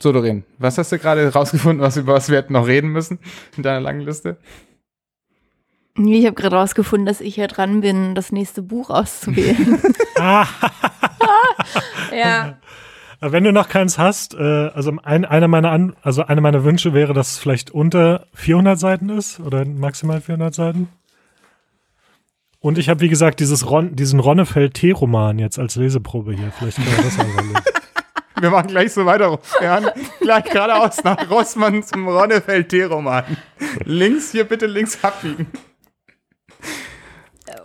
So, Doreen, was hast du gerade rausgefunden, was, über was wir hätten noch reden müssen in deiner langen Liste? Ich habe gerade rausgefunden, dass ich ja dran bin, das nächste Buch auszuwählen. ja. Wenn du noch keins hast, äh, also ein, einer meiner An also eine meiner Wünsche wäre, dass es vielleicht unter 400 Seiten ist oder maximal 400 Seiten. Und ich habe wie gesagt dieses Ron, diesen Ronnefeld-T-Roman jetzt als Leseprobe hier. Vielleicht können wir das lesen. Wir machen gleich so weiter. Wir haben gleich geradeaus nach Rossmann zum Ronnefeld-T-Roman. Links, hier bitte links abbiegen.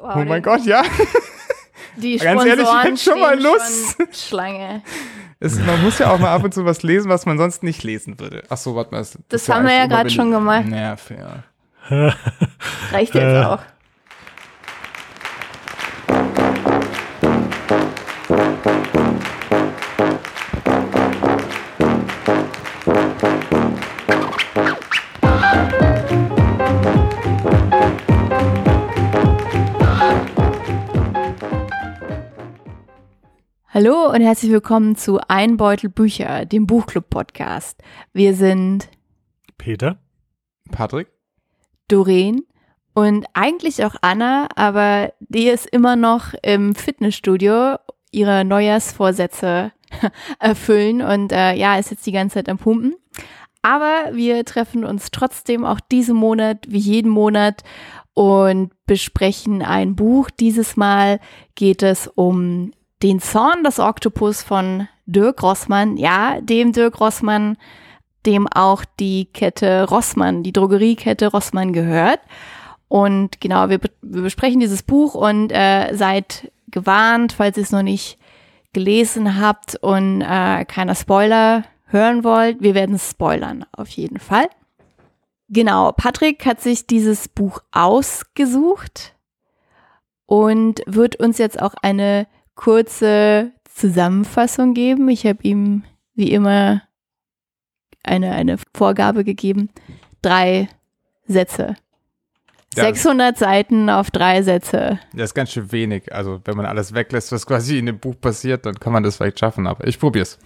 Wow, Oh mein Gott, ja. Die Ganz ehrlich, ich Sponsoren hätte schon mal Lust. schon Schlange. Es, man muss ja auch mal ab und zu was lesen, was man sonst nicht lesen würde. Ach so, warte mal. Das, Das ist ja haben wir ja gerade schon gemacht. Nerv, ja. Reicht jetzt Äh. auch. Hallo und herzlich willkommen zu Ein Beutel Bücher, dem Buchclub-Podcast. Wir sind Peter? Patrick? Doreen und eigentlich auch Anna, aber die ist immer noch im Fitnessstudio ihre Neujahrsvorsätze erfüllen und äh, ja, ist jetzt die ganze Zeit am Pumpen. Aber wir treffen uns trotzdem auch diesen Monat, wie jeden Monat, und besprechen ein Buch. Dieses Mal geht es um den Zorn des Oktopus von Dirk Rossmann. Ja, dem Dirk Rossmann, dem auch die Kette Rossmann, die Drogeriekette Rossmann gehört. Und genau, wir, wir besprechen dieses Buch und äh, seid gewarnt, falls ihr es noch nicht gelesen habt und äh, keiner Spoiler hören wollt. Wir werden es spoilern, auf jeden Fall. Genau, Patrick hat sich dieses Buch ausgesucht und wird uns jetzt auch eine kurze Zusammenfassung geben. Ich habe ihm wie immer eine, eine Vorgabe gegeben. Drei Sätze. Ja. 600 Seiten auf drei Sätze. Das ist ganz schön wenig. Also, wenn man alles weglässt, was quasi in dem Buch passiert, dann kann man das vielleicht schaffen, aber ich probier's.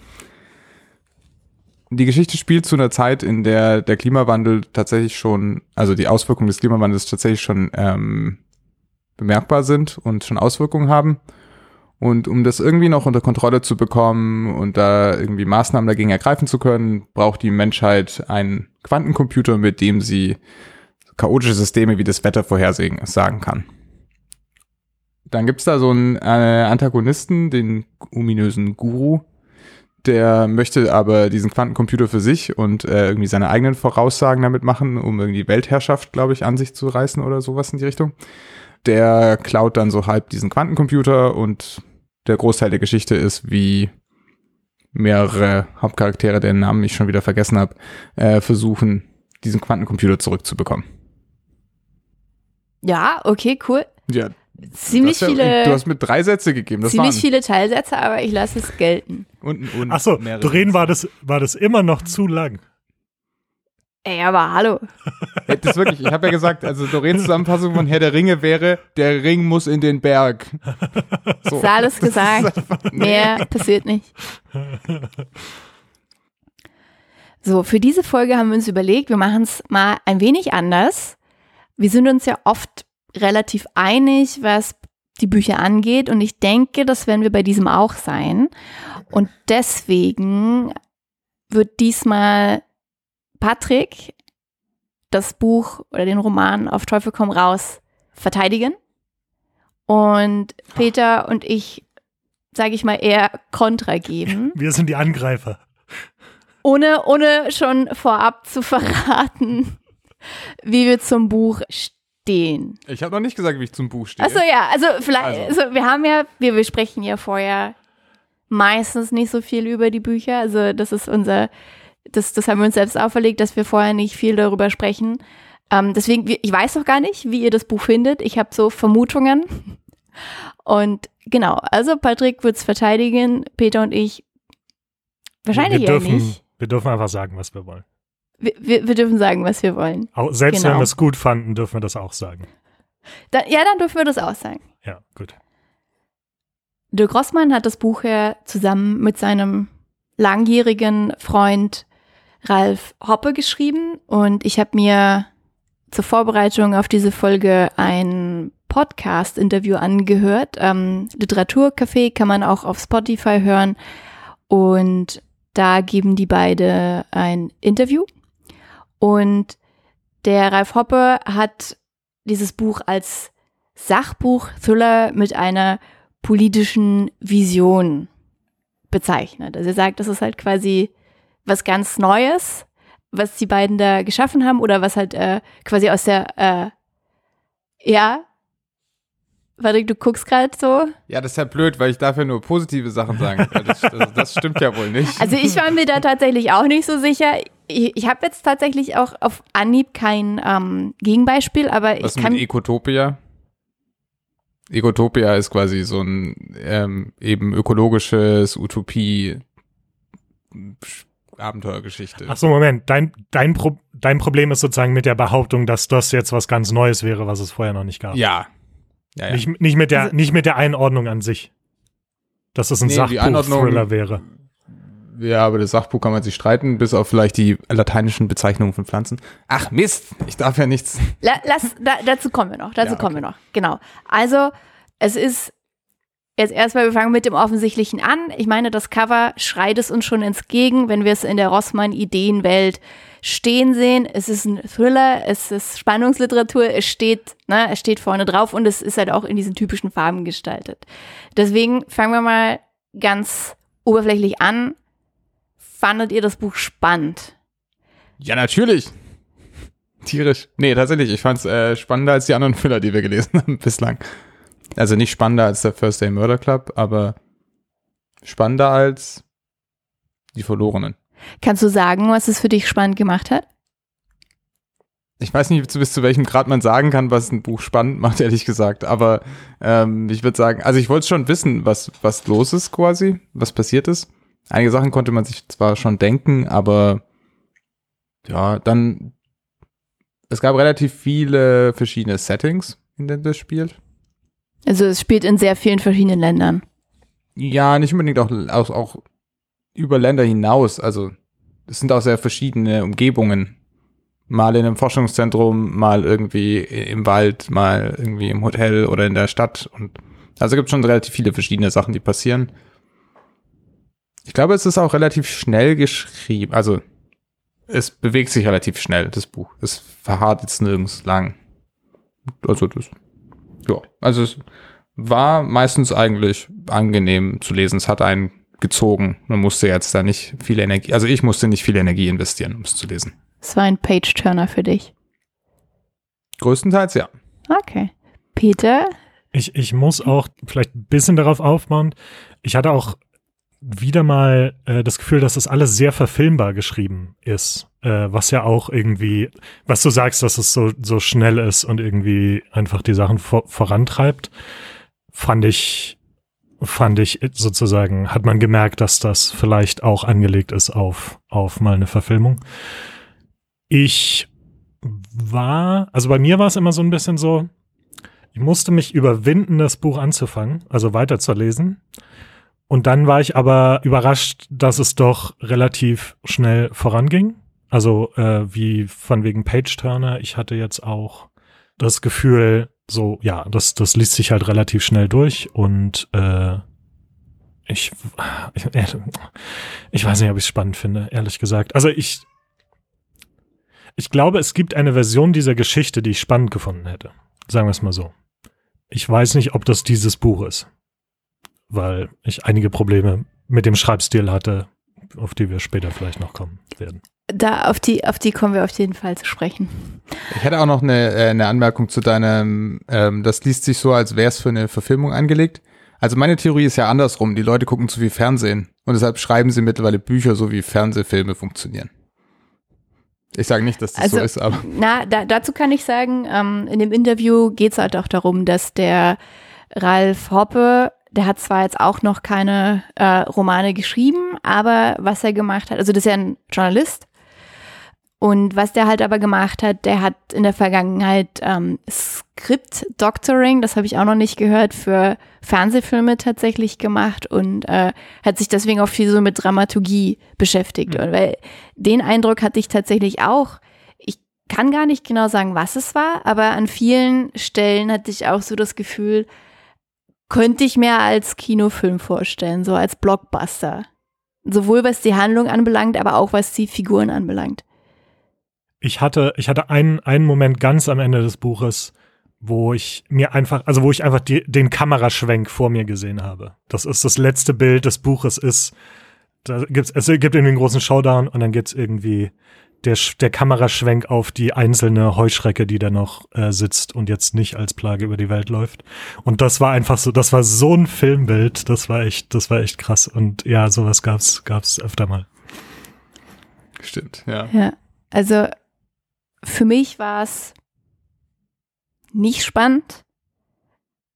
Die Geschichte spielt zu einer Zeit, in der der Klimawandel tatsächlich schon, also die Auswirkungen des Klimawandels tatsächlich schon ähm, bemerkbar sind und schon Auswirkungen haben. Und um das irgendwie noch unter Kontrolle zu bekommen und da irgendwie Maßnahmen dagegen ergreifen zu können, braucht die Menschheit einen Quantencomputer, mit dem sie chaotische Systeme wie das Wetter vorhersagen sagen kann. Dann gibt's da so einen äh, Antagonisten, den ominösen Guru, der möchte aber diesen Quantencomputer für sich und äh, irgendwie seine eigenen Voraussagen damit machen, um irgendwie Weltherrschaft, glaube ich, an sich zu reißen oder sowas in die Richtung. Der klaut dann so halb diesen Quantencomputer und der Großteil der Geschichte ist, wie mehrere Hauptcharaktere, deren Namen ich schon wieder vergessen habe, äh, versuchen, diesen Quantencomputer zurückzubekommen. Ja, okay, cool. Ja, Ziemlich ja- viele, Du hast mir drei Sätze gegeben. Das ziemlich waren viele Teilsätze, aber ich lasse es gelten. und, und Achso, Doreen Sätze. war das, war das immer noch zu lang. Ey, aber hallo. Das ist wirklich, ich habe ja gesagt, also Doreens Zusammenfassung von Herr der Ringe wäre, der Ring muss in den Berg. So. Ist alles gesagt. Mehr passiert nicht. So, für diese Folge haben wir uns überlegt, wir machen es mal ein wenig anders. Wir sind uns ja oft relativ einig, was die Bücher angeht und ich denke, das werden wir bei diesem auch sein. Und deswegen wird diesmal Patrick das Buch oder den Roman auf Teufel komm raus verteidigen und Peter und ich, sage ich mal, eher Kontra geben, Wir sind die Angreifer. ohne, ohne schon vorab zu verraten, wie wir zum Buch stehen. Ich habe noch nicht gesagt, wie ich zum Buch stehe. Achso, ja, also vielleicht, Also. also wir haben ja, wir besprechen ja vorher meistens nicht so viel über die Bücher. Also das ist unser, das, das haben wir uns selbst auferlegt, dass wir vorher nicht viel darüber sprechen. Ähm, deswegen, ich weiß noch gar nicht, wie ihr das Buch findet. Ich habe so Vermutungen. Und genau, also Patrick wird es verteidigen, Peter und ich wahrscheinlich wir eher dürfen, nicht. Wir dürfen einfach sagen, was wir wollen. Wir, wir, wir dürfen sagen, was wir wollen. Auch, selbst Genau. wenn wir es gut fanden, dürfen wir das auch sagen. Dann, ja, dann dürfen wir das auch sagen. Ja, gut. Dirk Rossmann hat das Buch ja zusammen mit seinem langjährigen Freund Ralf Hoppe geschrieben und ich habe mir zur Vorbereitung auf diese Folge ein Podcast-Interview angehört. Ähm, Literaturcafé kann man auch auf Spotify hören und da geben die beide ein Interview und der Ralf Hoppe hat dieses Buch als Sachbuch-Thriller mit einer politischen Vision bezeichnet. Also er sagt, das ist halt quasi was ganz Neues, was die beiden da geschaffen haben oder was halt äh, quasi aus der, äh, ja, Warte, du guckst gerade so. Ja, das ist ja blöd, weil ich darf ja nur positive Sachen sagen. Das, das, das, stimmt ja wohl nicht. Also ich war mir da tatsächlich auch nicht so sicher. Ich, ich habe jetzt tatsächlich auch auf Anhieb kein ähm, Gegenbeispiel, aber Was ich kann. mit Ecotopia? Ecotopia ist quasi so ein ähm, eben ökologisches Utopie Abenteuergeschichte. Ach so, Moment. Dein, dein, Pro dein Problem ist sozusagen mit der Behauptung, dass das jetzt was ganz Neues wäre, was es vorher noch nicht gab. Ja. ja, ja. Nicht, nicht, mit der, nicht mit der Einordnung an sich. Dass es ein Nee, Sachbuch-Thriller wäre. Ja, aber das Sachbuch kann man sich streiten, bis auf vielleicht die lateinischen Bezeichnungen von Pflanzen. Ach Mist, ich darf ja nichts. La, lass, da, dazu kommen wir noch. Dazu Ja, kommen wir noch. Genau. Also, es ist jetzt erstmal, wir fangen mit dem Offensichtlichen an. Ich meine, das Cover schreit es uns schon entgegen, wenn wir es in der Rossmann-Ideenwelt stehen sehen. Es ist ein Thriller, es ist Spannungsliteratur, es steht, ne, es steht vorne drauf und es ist halt auch in diesen typischen Farben gestaltet. Deswegen fangen wir mal ganz oberflächlich an. Fandet ihr das Buch spannend? Ja, natürlich. Tierisch. Nee, tatsächlich, ich fand's äh, spannender als die anderen Thriller, die wir gelesen haben bislang. Also nicht spannender als der First Day Murder Club, aber spannender als die Verlorenen. Kannst du sagen, was es für dich spannend gemacht hat? Ich weiß nicht, bis zu welchem Grad man sagen kann, was ein Buch spannend macht, ehrlich gesagt. Aber ähm, ich würde sagen, also ich wollte schon wissen, was, was los ist quasi, was passiert ist. Einige Sachen konnte man sich zwar schon denken, aber ja, dann es gab relativ viele verschiedene Settings, in denen das spielt. Also es spielt in sehr vielen verschiedenen Ländern. Ja, nicht unbedingt auch, auch, auch über Länder hinaus. Also es sind auch sehr verschiedene Umgebungen. Mal in einem Forschungszentrum, mal irgendwie im Wald, mal irgendwie im Hotel oder in der Stadt. Und also gibt schon relativ viele verschiedene Sachen, die passieren. Ich glaube, es ist auch relativ schnell geschrieben. Also es bewegt sich relativ schnell, das Buch. Es verharrt jetzt nirgends lang. Also das, ja, also es war meistens eigentlich angenehm zu lesen. Es hat einen gezogen. Man musste jetzt da nicht viel Energie, also ich musste nicht viel Energie investieren, um es zu lesen. Es war ein Page-Turner für dich. Größtenteils ja. Okay. Peter? Ich, ich muss auch vielleicht ein bisschen darauf aufbauen. Ich hatte auch wieder mal äh, das Gefühl, dass das alles sehr verfilmbar geschrieben ist. Äh, was ja auch irgendwie, was du sagst, dass es so, so schnell ist und irgendwie einfach die Sachen vor, vorantreibt, fand ich, fand ich sozusagen, hat man gemerkt, dass das vielleicht auch angelegt ist auf, auf mal eine Verfilmung. Ich war, also bei mir war es immer so ein bisschen so, ich musste mich überwinden, das Buch anzufangen, also weiterzulesen. Und dann war ich aber überrascht, dass es doch relativ schnell voranging. Also äh, wie von wegen Page-Turner. Ich hatte jetzt auch das Gefühl, so, ja, das, das liest sich halt relativ schnell durch und äh, ich, ich, ich weiß nicht, ob ich es spannend finde, ehrlich gesagt. Also ich, ich glaube, es gibt eine Version dieser Geschichte, die ich spannend gefunden hätte. Sagen wir es mal so. Ich weiß nicht, ob das dieses Buch ist, weil ich einige Probleme mit dem Schreibstil hatte, auf die wir später vielleicht noch kommen werden. Da, auf die, auf die kommen wir auf jeden Fall zu sprechen. Ich hätte auch noch eine, äh, eine Anmerkung zu deinem, ähm, das liest sich so, als wäre es für eine Verfilmung angelegt. Also meine Theorie ist ja andersrum. Die Leute gucken zu viel Fernsehen und deshalb schreiben sie mittlerweile Bücher, so wie Fernsehfilme funktionieren. Ich sage nicht, dass das Also, so ist, aber Na, da, dazu kann ich sagen, ähm, in dem Interview geht es halt auch darum, dass der Ralf Hoppe, der hat zwar jetzt auch noch keine äh, Romane geschrieben, aber was er gemacht hat, also das ist ja ein Journalist Und was der halt aber gemacht hat, der hat in der Vergangenheit ähm, Script Doctoring, das habe ich auch noch nicht gehört, für Fernsehfilme tatsächlich gemacht und äh, hat sich deswegen auch viel so mit Dramaturgie beschäftigt. Mhm. Und weil den Eindruck hatte ich tatsächlich auch. Ich kann gar nicht genau sagen, was es war, aber an vielen Stellen hatte ich auch so das Gefühl, könnte ich mir als Kinofilm vorstellen, so als Blockbuster. Sowohl was die Handlung anbelangt, aber auch was die Figuren anbelangt ich hatte, ich hatte einen, einen Moment ganz am Ende des Buches, wo ich mir einfach, also wo ich einfach die, den Kameraschwenk vor mir gesehen habe. Das ist das letzte Bild des Buches ist, da gibt's, es gibt irgendwie einen großen Showdown und dann gibt's irgendwie der, der Kameraschwenk auf die einzelne Heuschrecke, die da noch äh, sitzt und jetzt nicht als Plage über die Welt läuft. Und das war einfach so, das war so ein Filmbild, das war echt, das war echt krass. Und ja, sowas gab's, gab's öfter mal. Stimmt, ja. Ja, also für mich war es nicht spannend.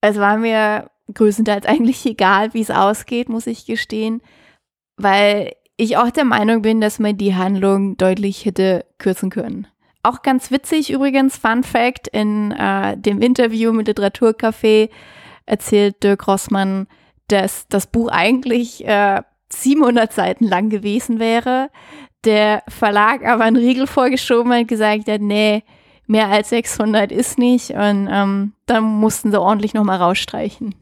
Es war mir größtenteils eigentlich egal, wie es ausgeht, muss ich gestehen, weil ich auch der Meinung bin, dass man die Handlung deutlich hätte kürzen können. Auch ganz witzig übrigens, Fun Fact, in äh, dem Interview mit Literaturcafé erzählt Dirk Rossmann, dass das Buch eigentlich äh, 700 Seiten lang gewesen wäre, der Verlag aber einen Riegel vorgeschoben hat, gesagt hat, nee, mehr als 600 ist nicht und ähm, dann mussten sie ordentlich nochmal rausstreichen.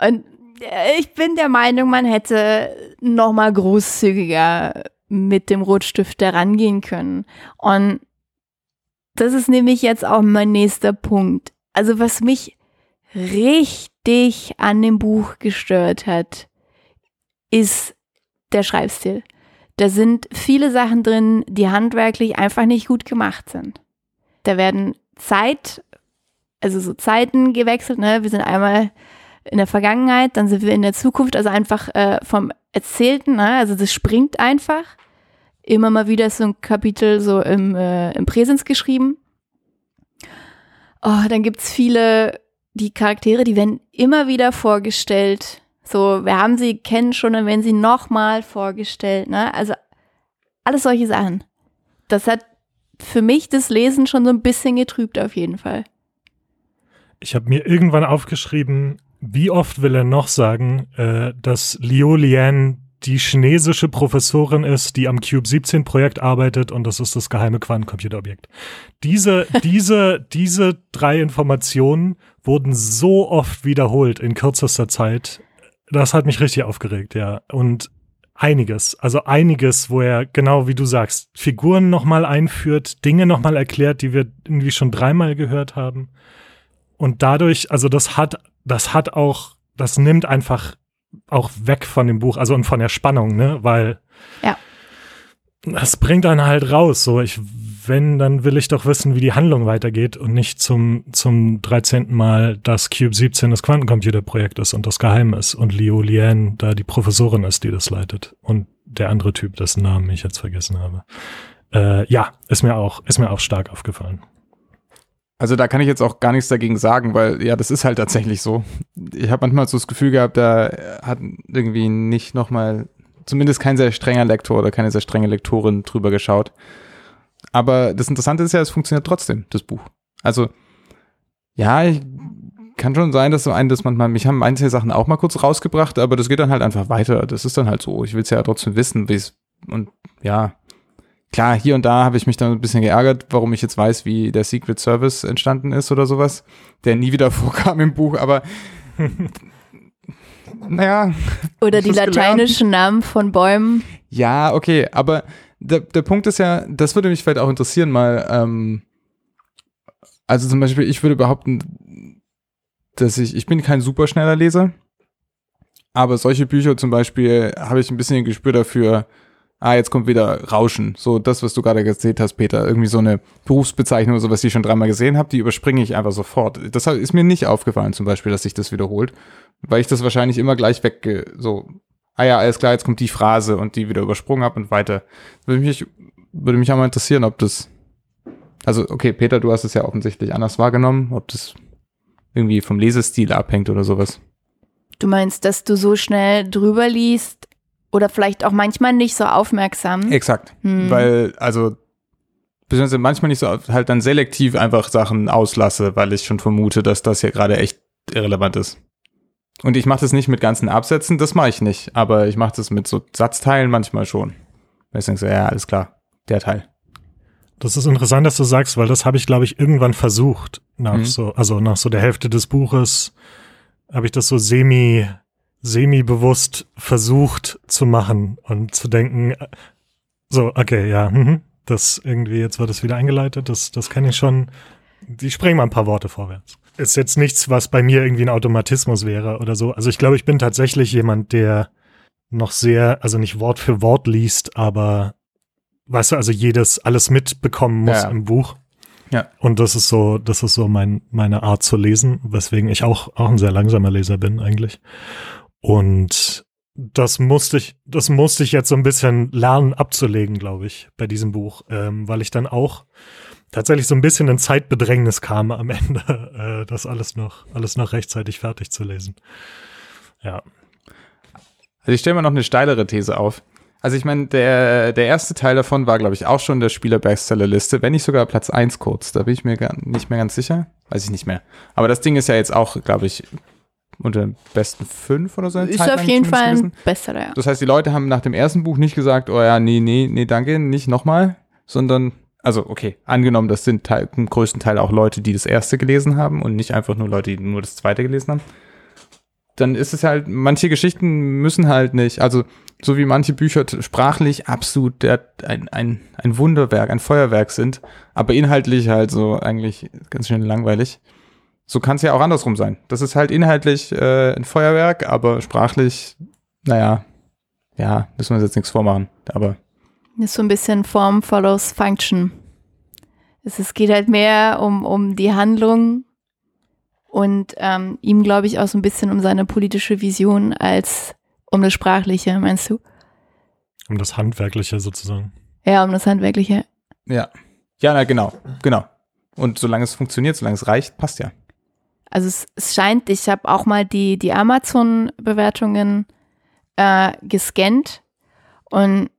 Und äh, ich bin der Meinung, man hätte nochmal großzügiger mit dem Rotstift herangehen können. Und das ist nämlich jetzt auch mein nächster Punkt. Also was mich richtig an dem Buch gestört hat, ist der Schreibstil. Da sind viele Sachen drin, die handwerklich einfach nicht gut gemacht sind. Da werden Zeit, also so Zeiten gewechselt. Ne? Wir sind einmal in der Vergangenheit, dann sind wir in der Zukunft, also einfach äh, vom Erzählten, ne? also das springt einfach. Immer mal wieder ist so ein Kapitel so im, äh, im Präsens geschrieben. Oh, dann gibt's viele, die Charaktere, die werden immer wieder vorgestellt so, wir haben sie kennen schon und werden sie nochmal vorgestellt, ne? Also alles solche Sachen. Das hat für mich das Lesen schon so ein bisschen getrübt auf jeden Fall. Ich habe mir irgendwann aufgeschrieben, wie oft will er noch sagen, äh, dass Liu Lian die chinesische Professorin ist, die am Cube 17 Projekt arbeitet und das ist das geheime Quantencomputerobjekt. Diese, diese, diese drei Informationen wurden so oft wiederholt in kürzester Zeit das hat mich richtig aufgeregt, ja. Und einiges, also einiges, wo er genau wie du sagst, Figuren nochmal einführt, Dinge nochmal erklärt, die wir irgendwie schon dreimal gehört haben. Und dadurch, also das hat, das hat auch, das nimmt einfach auch weg von dem Buch, also und von der Spannung, ne, weil ja. das bringt einen halt raus. So, ich wenn, dann will ich doch wissen, wie die Handlung weitergeht und nicht zum, zum 13. Mal, dass Cube 17 das Quantencomputerprojekt ist und das Geheim ist und Liu Lian da die Professorin ist, die das leitet und der andere Typ, dessen Namen ich jetzt vergessen habe. Äh, ja, ist mir auch, ist mir auch stark aufgefallen. Also da kann ich jetzt auch gar nichts dagegen sagen, weil ja, das ist halt tatsächlich so. Ich habe manchmal so das Gefühl gehabt, da hat irgendwie nicht nochmal, zumindest kein sehr strenger Lektor oder keine sehr strenge Lektorin drüber geschaut. Aber das Interessante ist ja, es funktioniert trotzdem, das Buch. Also, ja, ich, kann schon sein, dass so ein, dass manchmal, mich haben einzelne Sachen auch mal kurz rausgebracht, aber das geht dann halt einfach weiter. Das ist dann halt so. Ich will es ja trotzdem wissen, wie es, und ja, klar, hier und da habe ich mich dann ein bisschen geärgert, warum ich jetzt weiß, wie der Secret Service entstanden ist oder sowas, der nie wieder vorkam im Buch, aber naja. Oder die lateinischen Namen von Bäumen. Ja, okay, aber der, der Punkt ist ja, das würde mich vielleicht auch interessieren, mal, ähm, also zum Beispiel, ich würde behaupten, dass ich, ich bin kein superschneller Leser, aber solche Bücher zum Beispiel habe ich ein bisschen ein Gespür dafür, ah, jetzt kommt wieder Rauschen. So das, was du gerade erzählt hast, Peter. Irgendwie so eine Berufsbezeichnung oder sowas, die ich schon dreimal gesehen habe, die überspringe ich einfach sofort. Das ist mir nicht aufgefallen zum Beispiel, dass sich das wiederholt, weil ich das wahrscheinlich immer gleich weg, so ah ja, alles klar, jetzt kommt die Phrase und die wieder übersprungen habe und weiter. Würde mich, würde mich auch mal interessieren, ob das, also okay, Peter, du hast es ja offensichtlich anders wahrgenommen, ob das irgendwie vom Lesestil abhängt oder sowas. Du meinst, dass du so schnell drüber liest oder vielleicht auch manchmal nicht so aufmerksam? Exakt, hm. weil, also beziehungsweise manchmal nicht so, halt dann selektiv einfach Sachen auslasse, weil ich schon vermute, dass das hier gerade echt irrelevant ist. Und ich mache das nicht mit ganzen Absätzen, das mache ich nicht, aber ich mache das mit so Satzteilen manchmal schon. Weil ich denke so, ja, alles klar, der Teil. Das ist interessant, dass du sagst, weil das habe ich, glaube ich, irgendwann versucht. Nach mhm. so, also nach so der Hälfte des Buches habe ich das so semi, semi-bewusst versucht zu machen und zu denken, so, okay, ja, mhm, das irgendwie, jetzt wird es wieder eingeleitet, das, das kenne ich schon. Die springen mal ein paar Worte vorwärts. Ist jetzt nichts, was bei mir irgendwie ein Automatismus wäre oder so. Also ich glaube, ich bin tatsächlich jemand, der noch sehr, also nicht Wort für Wort liest, aber weißt du, also jedes, alles mitbekommen muss ja. im Buch. Ja. Und das ist so, das ist so mein, meine Art zu lesen, weswegen ich auch, auch ein sehr langsamer Leser bin eigentlich. Und das musste ich, das musste ich jetzt so ein bisschen lernen abzulegen, glaube ich, bei diesem Buch, ähm, weil ich dann auch tatsächlich so ein bisschen in Zeitbedrängnis kam am Ende, äh, das alles noch, alles noch rechtzeitig fertig zu lesen. Ja. Also ich stelle mir noch eine steilere These auf. Also ich meine, der, der erste Teil davon war, glaube ich, auch schon der Spieler-Bestseller-Liste, wenn nicht sogar Platz 1 kurz. Da bin ich mir gar nicht mehr ganz sicher. Weiß ich nicht mehr. Aber das Ding ist ja jetzt auch, glaube ich, unter den besten fünf oder so. Ist auf jeden Fall ein Bestseller, ja. Das heißt, die Leute haben nach dem ersten Buch nicht gesagt, oh ja, nee, nee, nee, danke, nicht nochmal, sondern, also okay, angenommen, das sind Teil, im größten Teil auch Leute, die das erste gelesen haben und nicht einfach nur Leute, die nur das zweite gelesen haben. Dann ist es halt, manche Geschichten müssen halt nicht, also so wie manche Bücher sprachlich absolut der, ein, ein, ein Wunderwerk, ein Feuerwerk sind, aber inhaltlich halt so eigentlich ganz schön langweilig. So kann es ja auch andersrum sein. Das ist halt inhaltlich äh, ein Feuerwerk, aber sprachlich, naja, ja, müssen wir uns jetzt nichts vormachen. Aber ist so ein bisschen Form follows Function. Es, es geht halt mehr um, um die Handlung und ähm, ihm, glaube ich, auch so ein bisschen um seine politische Vision als um das Sprachliche, meinst du? Um das Handwerkliche sozusagen. Ja, um das Handwerkliche. Ja. Ja, na genau, genau. Und solange es funktioniert, solange es reicht, passt ja. Also es, es scheint, ich habe auch mal die, die Amazon-Bewertungen äh, gescannt und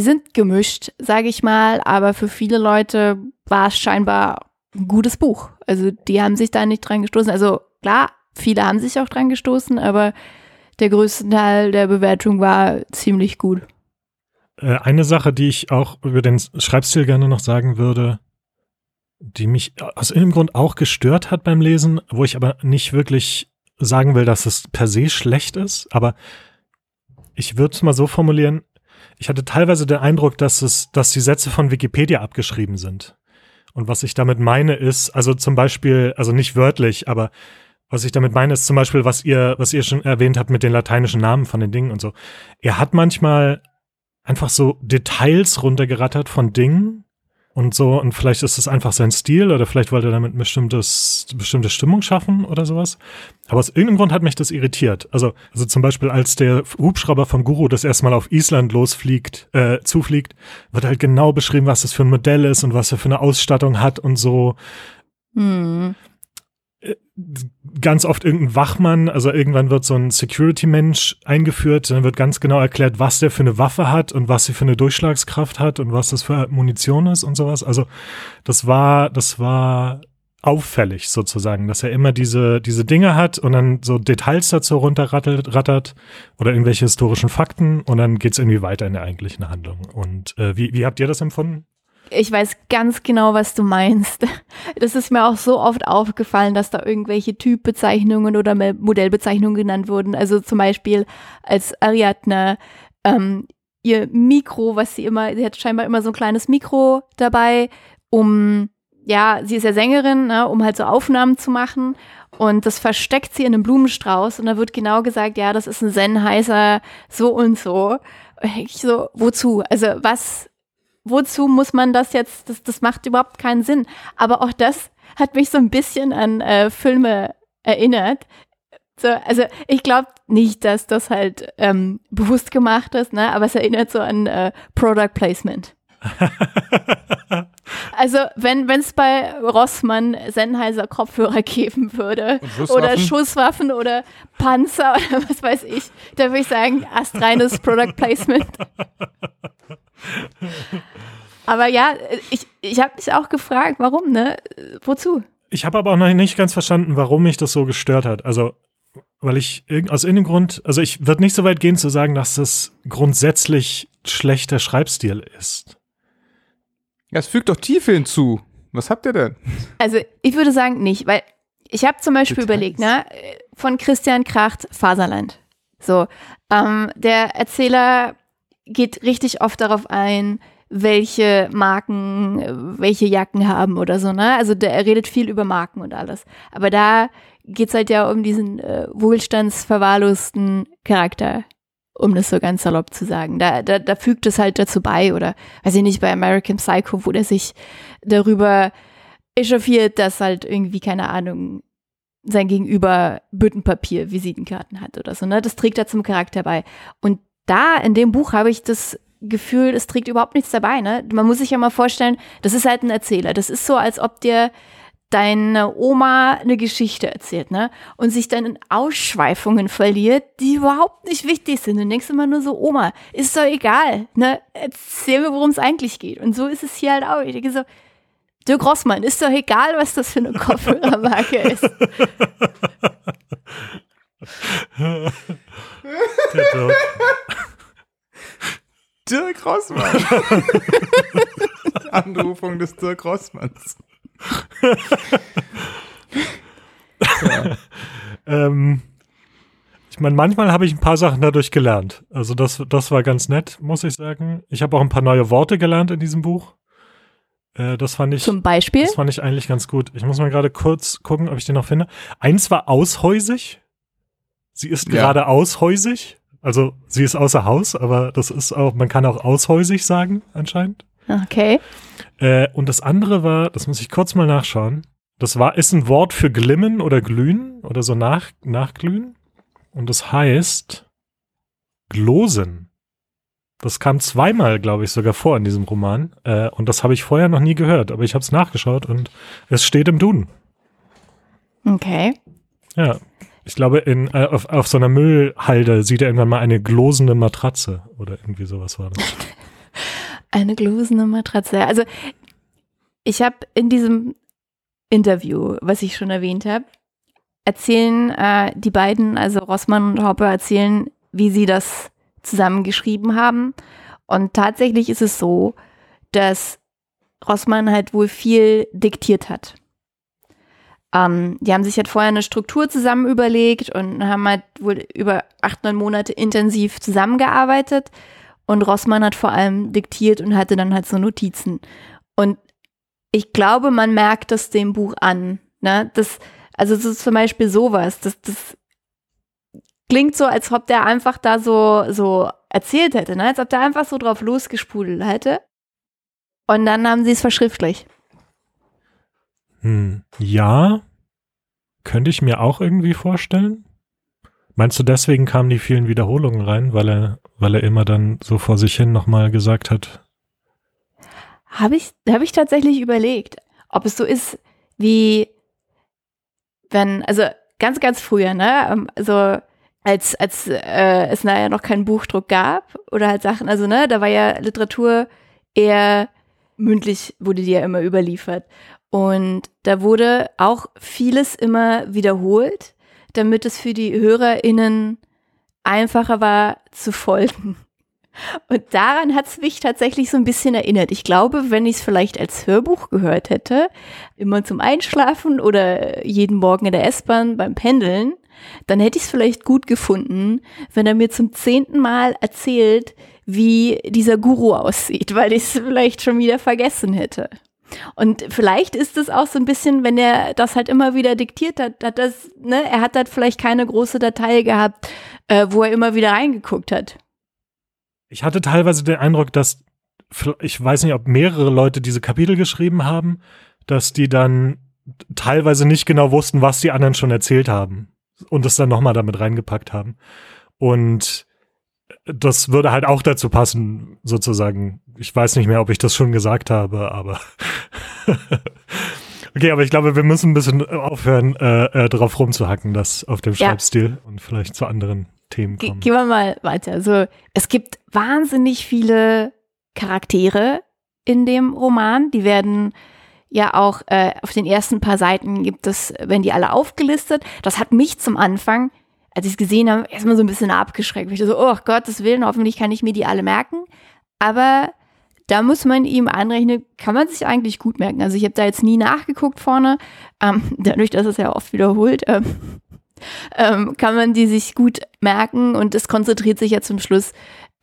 sind gemischt, sage ich mal, aber für viele Leute war es scheinbar ein gutes Buch. Also die haben sich da nicht dran gestoßen. Also klar, viele haben sich auch dran gestoßen, aber der größte Teil der Bewertung war ziemlich gut. Äh, eine Sache, die ich auch über den Schreibstil gerne noch sagen würde, die mich aus irgendeinem Grund auch gestört hat beim Lesen, wo ich aber nicht wirklich sagen will, dass es per se schlecht ist, aber ich würde es mal so formulieren, ich hatte teilweise den Eindruck, dass es, dass die Sätze von Wikipedia abgeschrieben sind. Und was ich damit meine ist, also zum Beispiel, also nicht wörtlich, aber was ich damit meine, ist zum Beispiel, was ihr, was ihr schon erwähnt habt mit den lateinischen Namen von den Dingen und so. Er hat manchmal einfach so Details runtergerattert von Dingen und so, und vielleicht ist es einfach sein Stil oder vielleicht wollte er damit bestimmtes, bestimmte Stimmung schaffen oder sowas. Aber aus irgendeinem Grund hat mich das irritiert. Also, also zum Beispiel, als der Hubschrauber von Guru das erstmal auf Island losfliegt, äh, zufliegt, wird halt genau beschrieben, was das für ein Modell ist und was er für eine Ausstattung hat und so. Hm ganz oft irgendein Wachmann, also irgendwann wird so ein Security-Mensch eingeführt, dann wird ganz genau erklärt, was der für eine Waffe hat und was sie für eine Durchschlagskraft hat und was das für Munition ist und sowas. Also das war, das war auffällig sozusagen, dass er immer diese, diese Dinge hat und dann so Details dazu runterrattert oder irgendwelche historischen Fakten und dann geht's irgendwie weiter in der eigentlichen Handlung. Und äh, wie, wie habt ihr das empfunden? Ich weiß ganz genau, was du meinst. Das ist mir auch so oft aufgefallen, dass da irgendwelche Typbezeichnungen oder Modellbezeichnungen genannt wurden. Also zum Beispiel als Ariadne ähm, ihr Mikro, was sie immer, sie hat scheinbar immer so ein kleines Mikro dabei, um, ja, sie ist ja Sängerin, ne, um halt so Aufnahmen zu machen. Und das versteckt sie in einem Blumenstrauß und da wird genau gesagt, ja, das ist ein Zen-heißer so und so. Ich so, wozu? Also was wozu muss man das jetzt, das, das macht überhaupt keinen Sinn. Aber auch das hat mich so ein bisschen an äh, Filme erinnert. So, also ich glaube nicht, dass das halt ähm, bewusst gemacht ist, ne? aber es erinnert so an äh, Product Placement. also wenn es bei Rossmann Sennheiser Kopfhörer geben würde Schusswaffen? oder Schusswaffen oder Panzer oder was weiß ich, da würde ich sagen, astreines Product Placement. Aber ja, ich, ich habe mich auch gefragt, warum, ne? Wozu? Ich habe aber auch noch nicht ganz verstanden, warum mich das so gestört hat. Also, weil ich aus irgendeinem Grund, also ich würde nicht so weit gehen zu sagen, dass das grundsätzlich schlechter Schreibstil ist. Ja, es fügt doch Tiefe hinzu. Was habt ihr denn? Also, ich würde sagen nicht, weil ich habe zum Beispiel Details. überlegt, ne, von Christian Kracht, Faserland. So, ähm, der Erzähler geht richtig oft darauf ein, welche Marken, äh, welche Jacken haben oder so, ne? Also der, er redet viel über Marken und alles. Aber da geht's halt ja um diesen äh, wohlstandsverwahrlosten Charakter, um das so ganz salopp zu sagen. Da, da, da fügt es halt dazu bei, oder weiß ich nicht, bei American Psycho, wo der sich darüber echauffiert, dass halt irgendwie, keine Ahnung, sein Gegenüber Büttenpapier, Visitenkarten hat oder so, ne? Das trägt da zum Charakter bei. Und da in dem Buch habe ich das Gefühl, es trägt überhaupt nichts dabei, ne? Man muss sich ja mal vorstellen, das ist halt ein Erzähler. Das ist so, als ob dir deine Oma eine Geschichte erzählt, ne? Und sich dann in Ausschweifungen verliert, die überhaupt nicht wichtig sind. Du denkst immer nur so, Oma, ist doch egal, ne? Erzähl mir, worum es eigentlich geht. Und so ist es hier halt auch. Ich denke so, Dirk Rossmann, ist doch egal, was das für eine Kopfhörermarke ist. Der Dirk. Dirk Rossmann. Anrufung des Dirk Rossmanns. Ähm, ich meine, manchmal habe ich ein paar Sachen dadurch gelernt. Also das, das war ganz nett, muss ich sagen. Ich habe auch ein paar neue Worte gelernt in diesem Buch. Äh, das fand ich, Zum Beispiel. das fand ich eigentlich ganz gut. Ich muss mal gerade kurz gucken, ob ich den noch finde. Eins war aushäusig. Sie ist Ja. gerade aushäusig. Also sie ist außer Haus, aber das ist auch, man kann auch aushäusig sagen, anscheinend. Okay. Äh, und das andere war, das muss ich kurz mal nachschauen. Das war, ist ein Wort für glimmen oder glühen oder so nach, nachglühen. Und das heißt glosen. Das kam zweimal, glaube ich, sogar vor in diesem Roman. Äh, und das habe ich vorher noch nie gehört, aber ich habe es nachgeschaut und es steht im Duden. Okay. Ja. Ich glaube, in, äh, auf, auf so einer Müllhalde sieht er irgendwann mal eine glosende Matratze oder irgendwie sowas war das. Eine glosende Matratze. Also, ich habe in diesem Interview, was ich schon erwähnt habe, erzählen äh, die beiden, also Rossmann und Hopper, erzählen, wie sie das zusammengeschrieben haben. Und tatsächlich ist es so, dass Rossmann halt wohl viel diktiert hat. Ähm, die haben sich halt vorher eine Struktur zusammen überlegt und haben halt wohl über acht, neun Monate intensiv zusammengearbeitet. Und Rossmann hat vor allem diktiert und hatte dann halt so Notizen. Und ich glaube, man merkt das dem Buch an. Ne? Das, also es ist zum Beispiel sowas. Das, das klingt so, als ob der einfach da so, so erzählt hätte, ne? als ob der einfach so drauf losgespudelt hätte. Und dann haben sie es verschriftlicht. Hm. Ja, könnte ich mir auch irgendwie vorstellen. Meinst du, deswegen kamen die vielen Wiederholungen rein, weil er, weil er immer dann so vor sich hin nochmal gesagt hat? Habe ich, hab ich tatsächlich überlegt, ob es so ist, wie wenn, also ganz, ganz früher, ne? ähm, Also als, als äh, es naja noch keinen Buchdruck gab oder halt Sachen, also ne, da war ja Literatur eher mündlich, wurde die ja immer überliefert. Und da wurde auch vieles immer wiederholt, damit es für die HörerInnen einfacher war zu folgen. Und daran hat es mich tatsächlich so ein bisschen erinnert. Ich glaube, wenn ich es vielleicht als Hörbuch gehört hätte, immer zum Einschlafen oder jeden Morgen in der S-Bahn beim Pendeln, dann hätte ich es vielleicht gut gefunden, wenn er mir zum zehnten Mal erzählt, wie dieser Guru aussieht, weil ich es vielleicht schon wieder vergessen hätte. Und vielleicht ist es auch so ein bisschen, wenn er das halt immer wieder diktiert hat, hat das, ne, er hat halt vielleicht keine große Datei gehabt, äh, wo er immer wieder reingeguckt hat. Ich hatte teilweise den Eindruck, dass, ich weiß nicht, ob mehrere Leute diese Kapitel geschrieben haben, dass die dann teilweise nicht genau wussten, was die anderen schon erzählt haben und es dann nochmal damit reingepackt haben. Und das würde halt auch dazu passen, sozusagen. Ich weiß nicht mehr, ob ich das schon gesagt habe, aber okay, aber ich glaube, wir müssen ein bisschen aufhören, äh, äh, drauf rumzuhacken, das auf dem Ja. Schreibstil und vielleicht zu anderen Themen Ge kommen. gehen wir mal weiter. Also, es gibt wahnsinnig viele Charaktere in dem Roman. Die werden ja auch äh, auf den ersten paar Seiten gibt es, wenn die alle aufgelistet. Das hat mich zum Anfang, als ich es gesehen habe, erstmal so ein bisschen abgeschreckt. Ich so, oh Gottes Willen, hoffentlich kann ich mir die alle merken. Aber da muss man ihm anrechnen, kann man sich eigentlich gut merken. Also ich habe da jetzt nie nachgeguckt vorne, ähm, dadurch, dass es ja oft wiederholt, ähm, ähm, kann man die sich gut merken und es konzentriert sich ja zum Schluss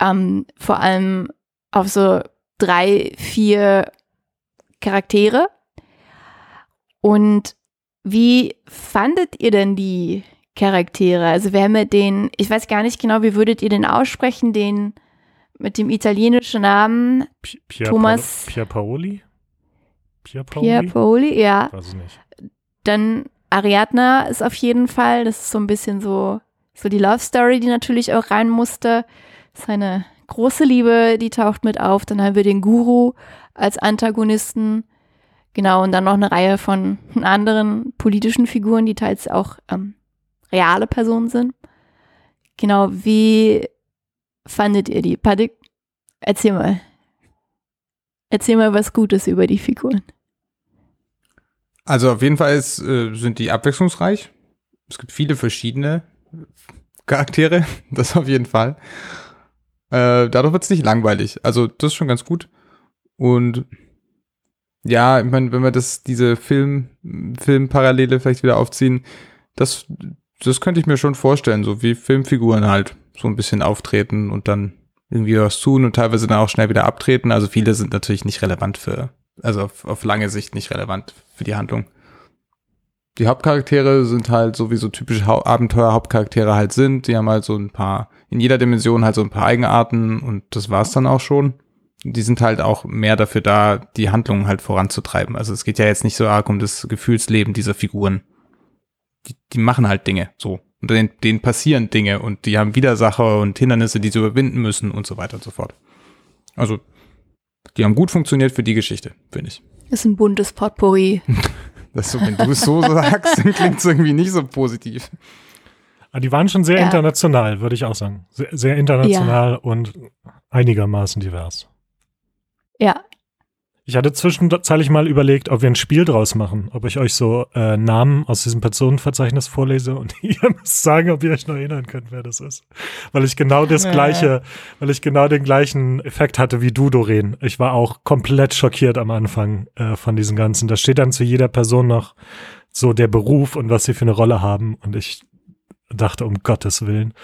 ähm, vor allem auf so drei, vier Charaktere. Und wie fandet ihr denn die Charaktere? Also wer mit den, ich weiß gar nicht genau, wie würdet ihr den aussprechen, den mit dem italienischen Namen Pier Thomas Pier Paoli? Pier Paoli? Pier Paoli, ja. Weiß ich nicht. Dann Ariadna ist auf jeden Fall, das ist so ein bisschen so, so die Love Story, die natürlich auch rein musste. Seine große Liebe, die taucht mit auf. Dann haben wir den Guru als Antagonisten. Genau, und dann noch eine Reihe von anderen politischen Figuren, die teils auch ähm, reale Personen sind. Genau, wie fandet ihr die? Padik, erzähl mal. Erzähl mal was Gutes über die Figuren. Also auf jeden Fall ist, äh, sind die abwechslungsreich. Es gibt viele verschiedene Charaktere, das auf jeden Fall. Äh, dadurch wird es nicht langweilig. Also das ist schon ganz gut. Und ja, ich meine, wenn wir das, diese Film, Filmparallele vielleicht wieder aufziehen, das, das könnte ich mir schon vorstellen, so wie Filmfiguren halt so ein bisschen auftreten und dann irgendwie was tun und teilweise dann auch schnell wieder abtreten. Also viele sind natürlich nicht relevant für, also auf, auf lange Sicht nicht relevant für die Handlung. Die Hauptcharaktere sind halt so wie so typische Hau Abenteuer-Hauptcharaktere halt sind. Die haben halt so ein paar, in jeder Dimension halt so ein paar Eigenarten und das war's dann auch schon. Die sind halt auch mehr dafür da, die Handlungen halt voranzutreiben. Also es geht ja jetzt nicht so arg um das Gefühlsleben dieser Figuren. Die, die machen halt Dinge so. Und denen, denen passieren Dinge und die haben Widersacher und Hindernisse, die sie überwinden müssen und so weiter und so fort. Also, die haben gut funktioniert für die Geschichte, finde ich. Ist ein buntes Potpourri. Das so, wenn du es so sagst, dann klingt es irgendwie nicht so positiv. Ah, die waren schon sehr Ja. international, würde ich auch sagen. Sehr, sehr international und einigermaßen divers. Ja, Ich hatte zwischenzeitlich mal überlegt, ob wir ein Spiel draus machen, ob ich euch so äh, Namen aus diesem Personenverzeichnis vorlese und ihr müsst sagen, ob ihr euch noch erinnern könnt, wer das ist. Weil ich genau das Ja. gleiche, weil ich genau den gleichen Effekt hatte wie du, Doreen. Ich war auch komplett schockiert am Anfang äh, von diesem Ganzen. Da steht dann zu jeder Person noch so der Beruf und was sie für eine Rolle haben und ich dachte, um Gottes Willen.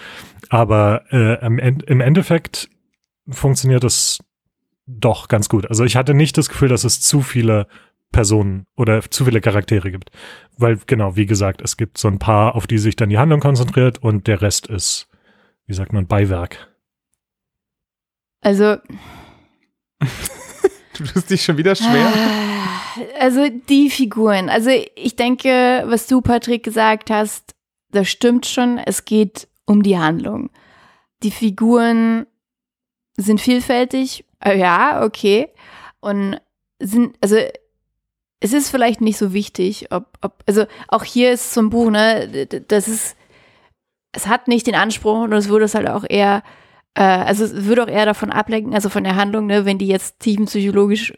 Aber äh, im, End im Endeffekt funktioniert das doch ganz gut. Also ich hatte nicht das Gefühl, dass es zu viele Personen oder zu viele Charaktere gibt. Weil, genau, wie gesagt, es gibt so ein paar, auf die sich dann die Handlung konzentriert und der Rest ist, wie sagt man, Beiwerk. also Du tust dich schon wieder schwer. Also die Figuren. Also ich denke, was du, Patrick, gesagt hast, das stimmt schon. Es geht um die Handlung. Die Figuren sind vielfältig. Äh, Ja, okay. Und sind, also es ist vielleicht nicht so wichtig, ob, ob, also auch hier ist ein Buch, ne, das ist, es hat nicht den Anspruch und es würde es halt auch eher, äh, also es würde auch eher davon ablenken, also von der Handlung, ne, wenn die jetzt tiefenpsychologisch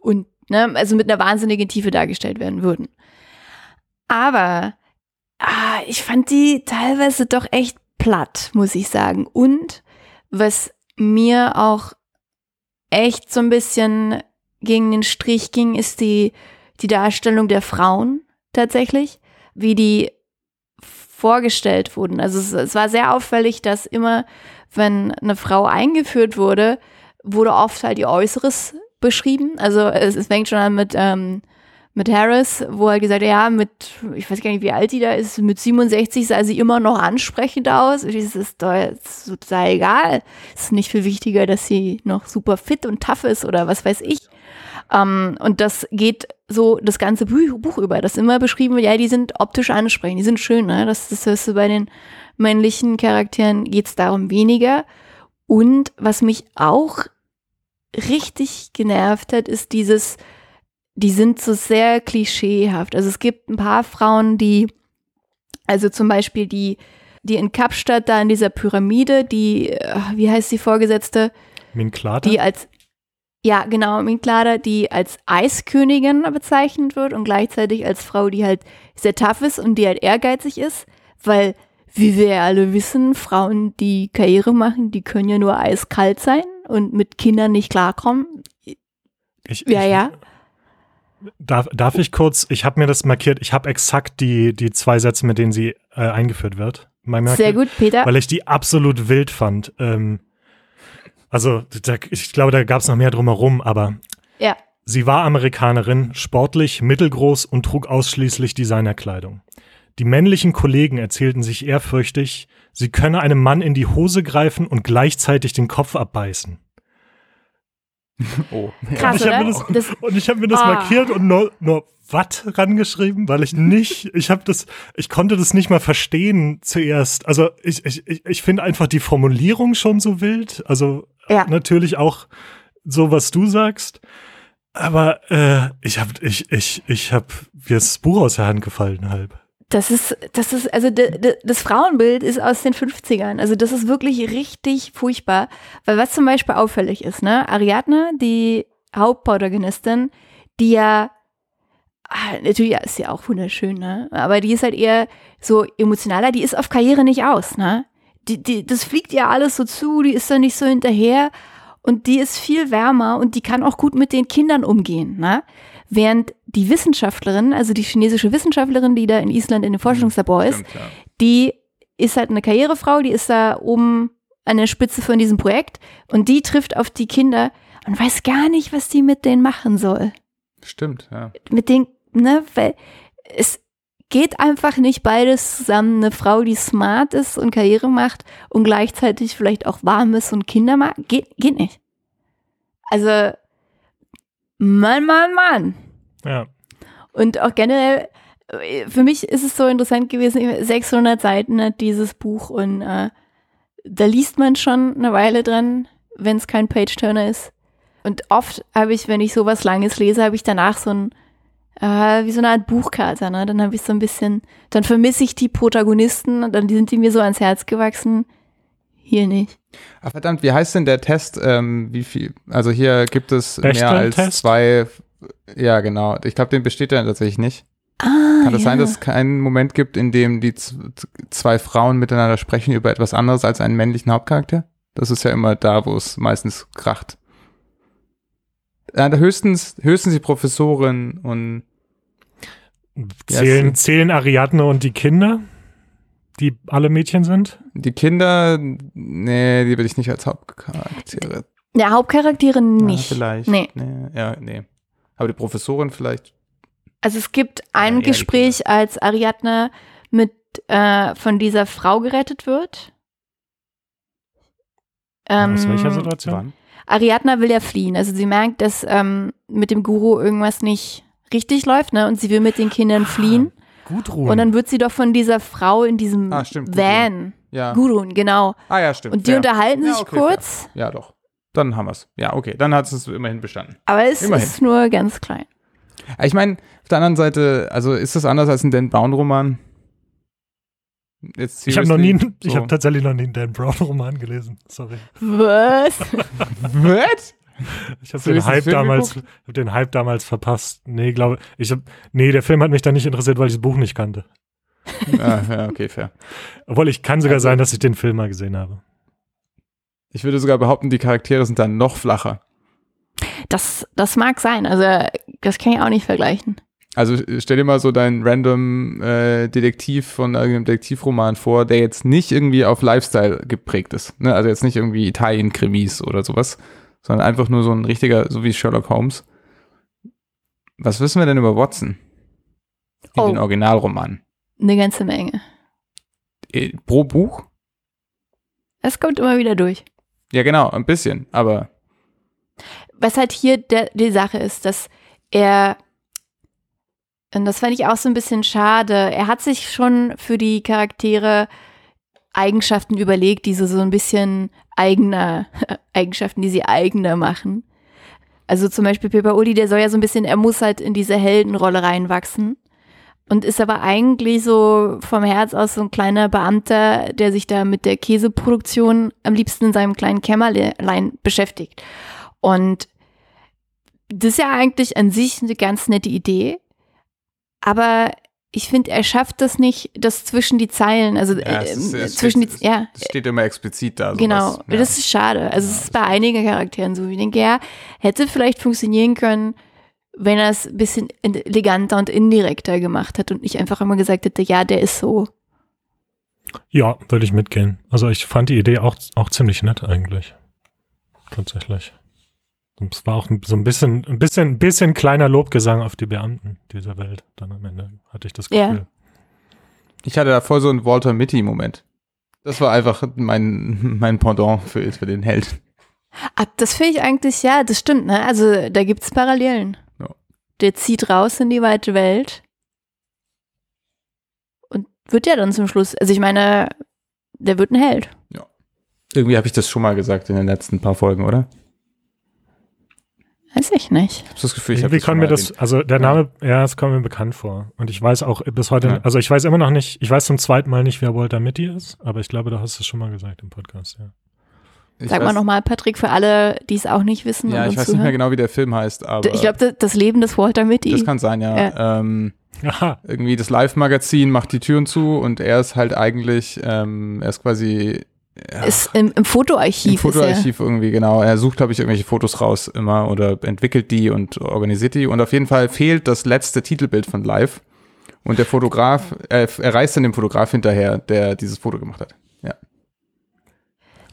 und, ne, also mit einer wahnsinnigen Tiefe dargestellt werden würden. Aber ah, ich fand die teilweise doch echt platt, muss ich sagen. Und was mir auch echt so ein bisschen gegen den Strich ging, ist die, die Darstellung der Frauen tatsächlich, wie die vorgestellt wurden. Also es, es war sehr auffällig, dass immer, wenn eine Frau eingeführt wurde, wurde oft halt ihr Äußeres beschrieben. Also es, es fängt schon an mit, ähm, mit Harris, wo er gesagt hat, ja, mit, ich weiß gar nicht, wie alt die da ist, mit 67 sah sie immer noch ansprechend aus. Das ist doch jetzt total egal. Es ist nicht viel wichtiger, dass sie noch super fit und tough ist oder was weiß ich. Ähm, und das geht so das ganze Buch, Buch über. Das immer beschrieben, wird, ja, die sind optisch ansprechend, die sind schön, ne? Das, das hörst du bei den männlichen Charakteren geht es darum weniger. Und was mich auch richtig genervt hat, ist dieses, die sind so sehr klischeehaft. Also es gibt ein paar Frauen, die, also zum Beispiel die, die in Kapstadt da in dieser Pyramide, die, äh, wie heißt die Vorgesetzte, Min Klater? die als Ja, genau, Minklara, die als Eiskönigin bezeichnet wird und gleichzeitig als Frau, die halt sehr tough ist und die halt ehrgeizig ist, weil, wie wir ja alle wissen, Frauen, die Karriere machen, die können ja nur eiskalt sein und mit Kindern nicht klarkommen. Ich, Ja, ich, ja. Darf, darf ich kurz, ich habe mir das markiert, ich habe exakt die, die zwei Sätze, mit denen sie äh, eingeführt wird. Sehr gut, Peter. Weil ich die absolut wild fand. Ähm, also, da, ich glaube, da gab es noch mehr drumherum, aber Ja. sie war Amerikanerin, sportlich, mittelgroß und trug ausschließlich Designerkleidung. Die männlichen Kollegen erzählten sich ehrfürchtig, sie könne einem Mann in die Hose greifen und gleichzeitig den Kopf abbeißen. Oh. Krass, ich hab oder? mir das, Das- und ich habe mir das Ah. markiert und nur, nur Watt rangeschrieben, weil ich nicht, ich habe das, ich konnte das nicht mal verstehen zuerst. Also ich, ich, ich, ich finde einfach die Formulierung schon so wild. Also Ja. natürlich auch so, was du sagst. Aber äh, ich habe, ich, ich, ich habe mir das Buch aus der Hand gefallen halb. Das ist, das ist, also das Frauenbild ist aus den 50ern. Also das ist wirklich richtig furchtbar. Weil was zum Beispiel auffällig ist, ne? Ariadne, die Hauptprotagonistin, die ja, ah, natürlich ist sie auch wunderschön, ne? Aber die ist halt eher so emotionaler, die ist auf Karriere nicht aus, ne? Die, die, das fliegt ihr alles so zu, die ist da nicht so hinterher und die ist viel wärmer und die kann auch gut mit den Kindern umgehen, ne? Während die Wissenschaftlerin, also die chinesische Wissenschaftlerin, die da in Island in dem Forschungslabor ist, Stimmt, ja. die ist halt eine Karrierefrau, die ist da oben an der Spitze von diesem Projekt und die trifft auf die Kinder und weiß gar nicht, was die mit denen machen soll. Stimmt, ja. Mit denen, ne, weil es geht einfach nicht beides zusammen. Eine Frau, die smart ist und Karriere macht und gleichzeitig vielleicht auch warm ist und Kinder mag, geht, geht nicht. Also, Mann, Mann, Mann. Ja. Und auch generell, äh, für mich ist es so interessant gewesen, 600 Seiten hat dieses Buch und äh, da liest man schon eine Weile dran, wenn es kein Page-Turner ist. Und oft habe ich, wenn ich sowas Langes lese, habe ich danach so ein, äh, wie so eine Art Buchkarte, ne? Dann habe ich so ein bisschen, dann vermisse ich die Protagonisten und dann sind die mir so ans Herz gewachsen. Hier nicht. Ah, verdammt, wie heißt denn der Test? Ähm, wie viel? Also hier gibt es mehr als Bechdel-Test? zwei. Ja, genau. Ich glaube, den besteht ja tatsächlich nicht. Ah, Kann es ja. sein, dass es keinen Moment gibt, in dem die zwei Frauen miteinander sprechen über etwas anderes als einen männlichen Hauptcharakter? Das ist ja immer da, wo es meistens kracht. Ja, da höchstens, höchstens die Professorin und Ja, Zählen, es- zählen Ariadne und die Kinder, die alle Mädchen sind? die Kinder, nee, die will ich nicht als Hauptcharaktere. Ja, Hauptcharaktere nicht. Ja, vielleicht. Nee. nee. Ja, nee. Aber die Professorin vielleicht. Also es gibt ein die Gespräch, als Ariadne mit äh, von dieser Frau gerettet wird. Ähm, Aus welcher Situation? Wann? Ariadne will ja fliehen. Also sie merkt, dass ähm, mit dem Guru irgendwas nicht richtig läuft, ne? Und sie will mit den Kindern fliehen. Gudrun. Und dann wird sie doch von dieser Frau in diesem Ah, stimmt, Van, Ja. Gurun, genau. Ah ja, stimmt. Und die fair. unterhalten Ja, sich okay, kurz, Ja, doch. Dann haben wir es. Ja, okay. Dann hat es immerhin bestanden. aber es Immerhin. ist nur ganz klein. Ich meine, auf der anderen Seite, also ist das anders als ein Dan Brown-Roman? Jetzt ich habe noch nie, seriously? ich So. habe tatsächlich noch nie einen Dan Brown Roman gelesen. Sorry. Was? What? Ich habe So, den Hype damals, hab den Hype damals verpasst. Nee, glaube ich habe nee, der Film hat mich da nicht interessiert, weil ich das Buch nicht kannte. ah, ja, okay, fair. Obwohl ich kann sogar Also- sein, dass ich den Film mal gesehen habe. Ich würde sogar behaupten, die Charaktere sind dann noch flacher. Das, das mag sein. Also das kann ich auch nicht vergleichen. Also stell dir mal so deinen random äh, Detektiv von irgendeinem Detektivroman vor, der jetzt nicht irgendwie auf Lifestyle geprägt ist. Ne? Also jetzt nicht irgendwie Italien-Krimis oder sowas, sondern einfach nur so ein richtiger, so wie Sherlock Holmes. Was wissen wir denn über Watson? In Oh. den Originalroman. Eine ganze Menge. Eh, Pro Buch? Es kommt immer wieder durch. Ja, genau, ein bisschen, aber Was halt hier der, die Sache ist, dass er, und das fand ich auch so ein bisschen schade, er hat sich schon für die Charaktere Eigenschaften überlegt, die so, so ein bisschen eigener, Eigenschaften, die sie eigener machen. Also zum Beispiel Pepper Uli, der soll ja so ein bisschen, er muss halt in diese Heldenrolle reinwachsen. Und ist aber eigentlich so vom Herz aus so ein kleiner Beamter, der sich da mit der Käseproduktion am liebsten in seinem kleinen Kämmerlein beschäftigt. Und das ist ja eigentlich an sich eine ganz nette Idee, aber ich finde, er schafft das nicht, das zwischen die Zeilen, also Ja, äh, es ist- es zwischen steht, die, ja, Das steht immer explizit da. genau. sowas. Ja. Das ist schade. Also es ist bei einigen Charakteren so. Ich denke, ja, hätte vielleicht funktionieren können, wenn er es ein bisschen eleganter und indirekter gemacht hat und nicht einfach immer gesagt hätte, ja, der ist so. Ja, würde ich mitgehen. Also ich fand die Idee auch, auch ziemlich nett eigentlich. Tatsächlich. Und es war auch so ein bisschen, ein bisschen, ein bisschen kleiner Lobgesang auf die Beamten dieser Welt. Dann am Ende hatte ich das Ja. Gefühl. Ich hatte da voll so einen Walter Mitty-Moment. Das war einfach mein, mein Pendant für, für den Held. Ah, das finde ich eigentlich, ja, das stimmt, ne? Also da gibt es Parallelen. Ja. Der zieht raus in die weite Welt und wird ja dann zum Schluss, also ich meine, der wird ein Held. Irgendwie habe ich das schon mal gesagt in den letzten paar Folgen, oder? Weiß ich nicht. Ich habe das Gefühl, ich das kommt mal mir das, also der Name, ja, es kommt mir bekannt vor. Und ich weiß auch bis heute, Ja. also ich weiß immer noch nicht, ich weiß zum zweiten Mal nicht, wer Walter Mitty ist, aber ich glaube, du hast es schon mal gesagt im Podcast, ja. Ich Sag mal weiß- nochmal, Patrick, für alle, die es auch nicht wissen. Ja, und ich weiß nicht mehr zuhören. genau, wie der Film heißt, aber Ich glaube, das Leben des Walter Mitty. das kann sein, ja. Ähm, Aha, irgendwie das Live-Magazin macht die Türen zu und er ist halt eigentlich, ähm, er ist quasi ja, ist im, im Fotoarchiv. im ist. Fotoarchiv irgendwie, genau. Er sucht, glaube ich, irgendwelche Fotos raus immer oder entwickelt die und organisiert die. Und auf jeden Fall fehlt das letzte Titelbild von Live. Und der Fotograf, er, er reist dann dem Fotograf hinterher, der dieses Foto gemacht hat. Ja.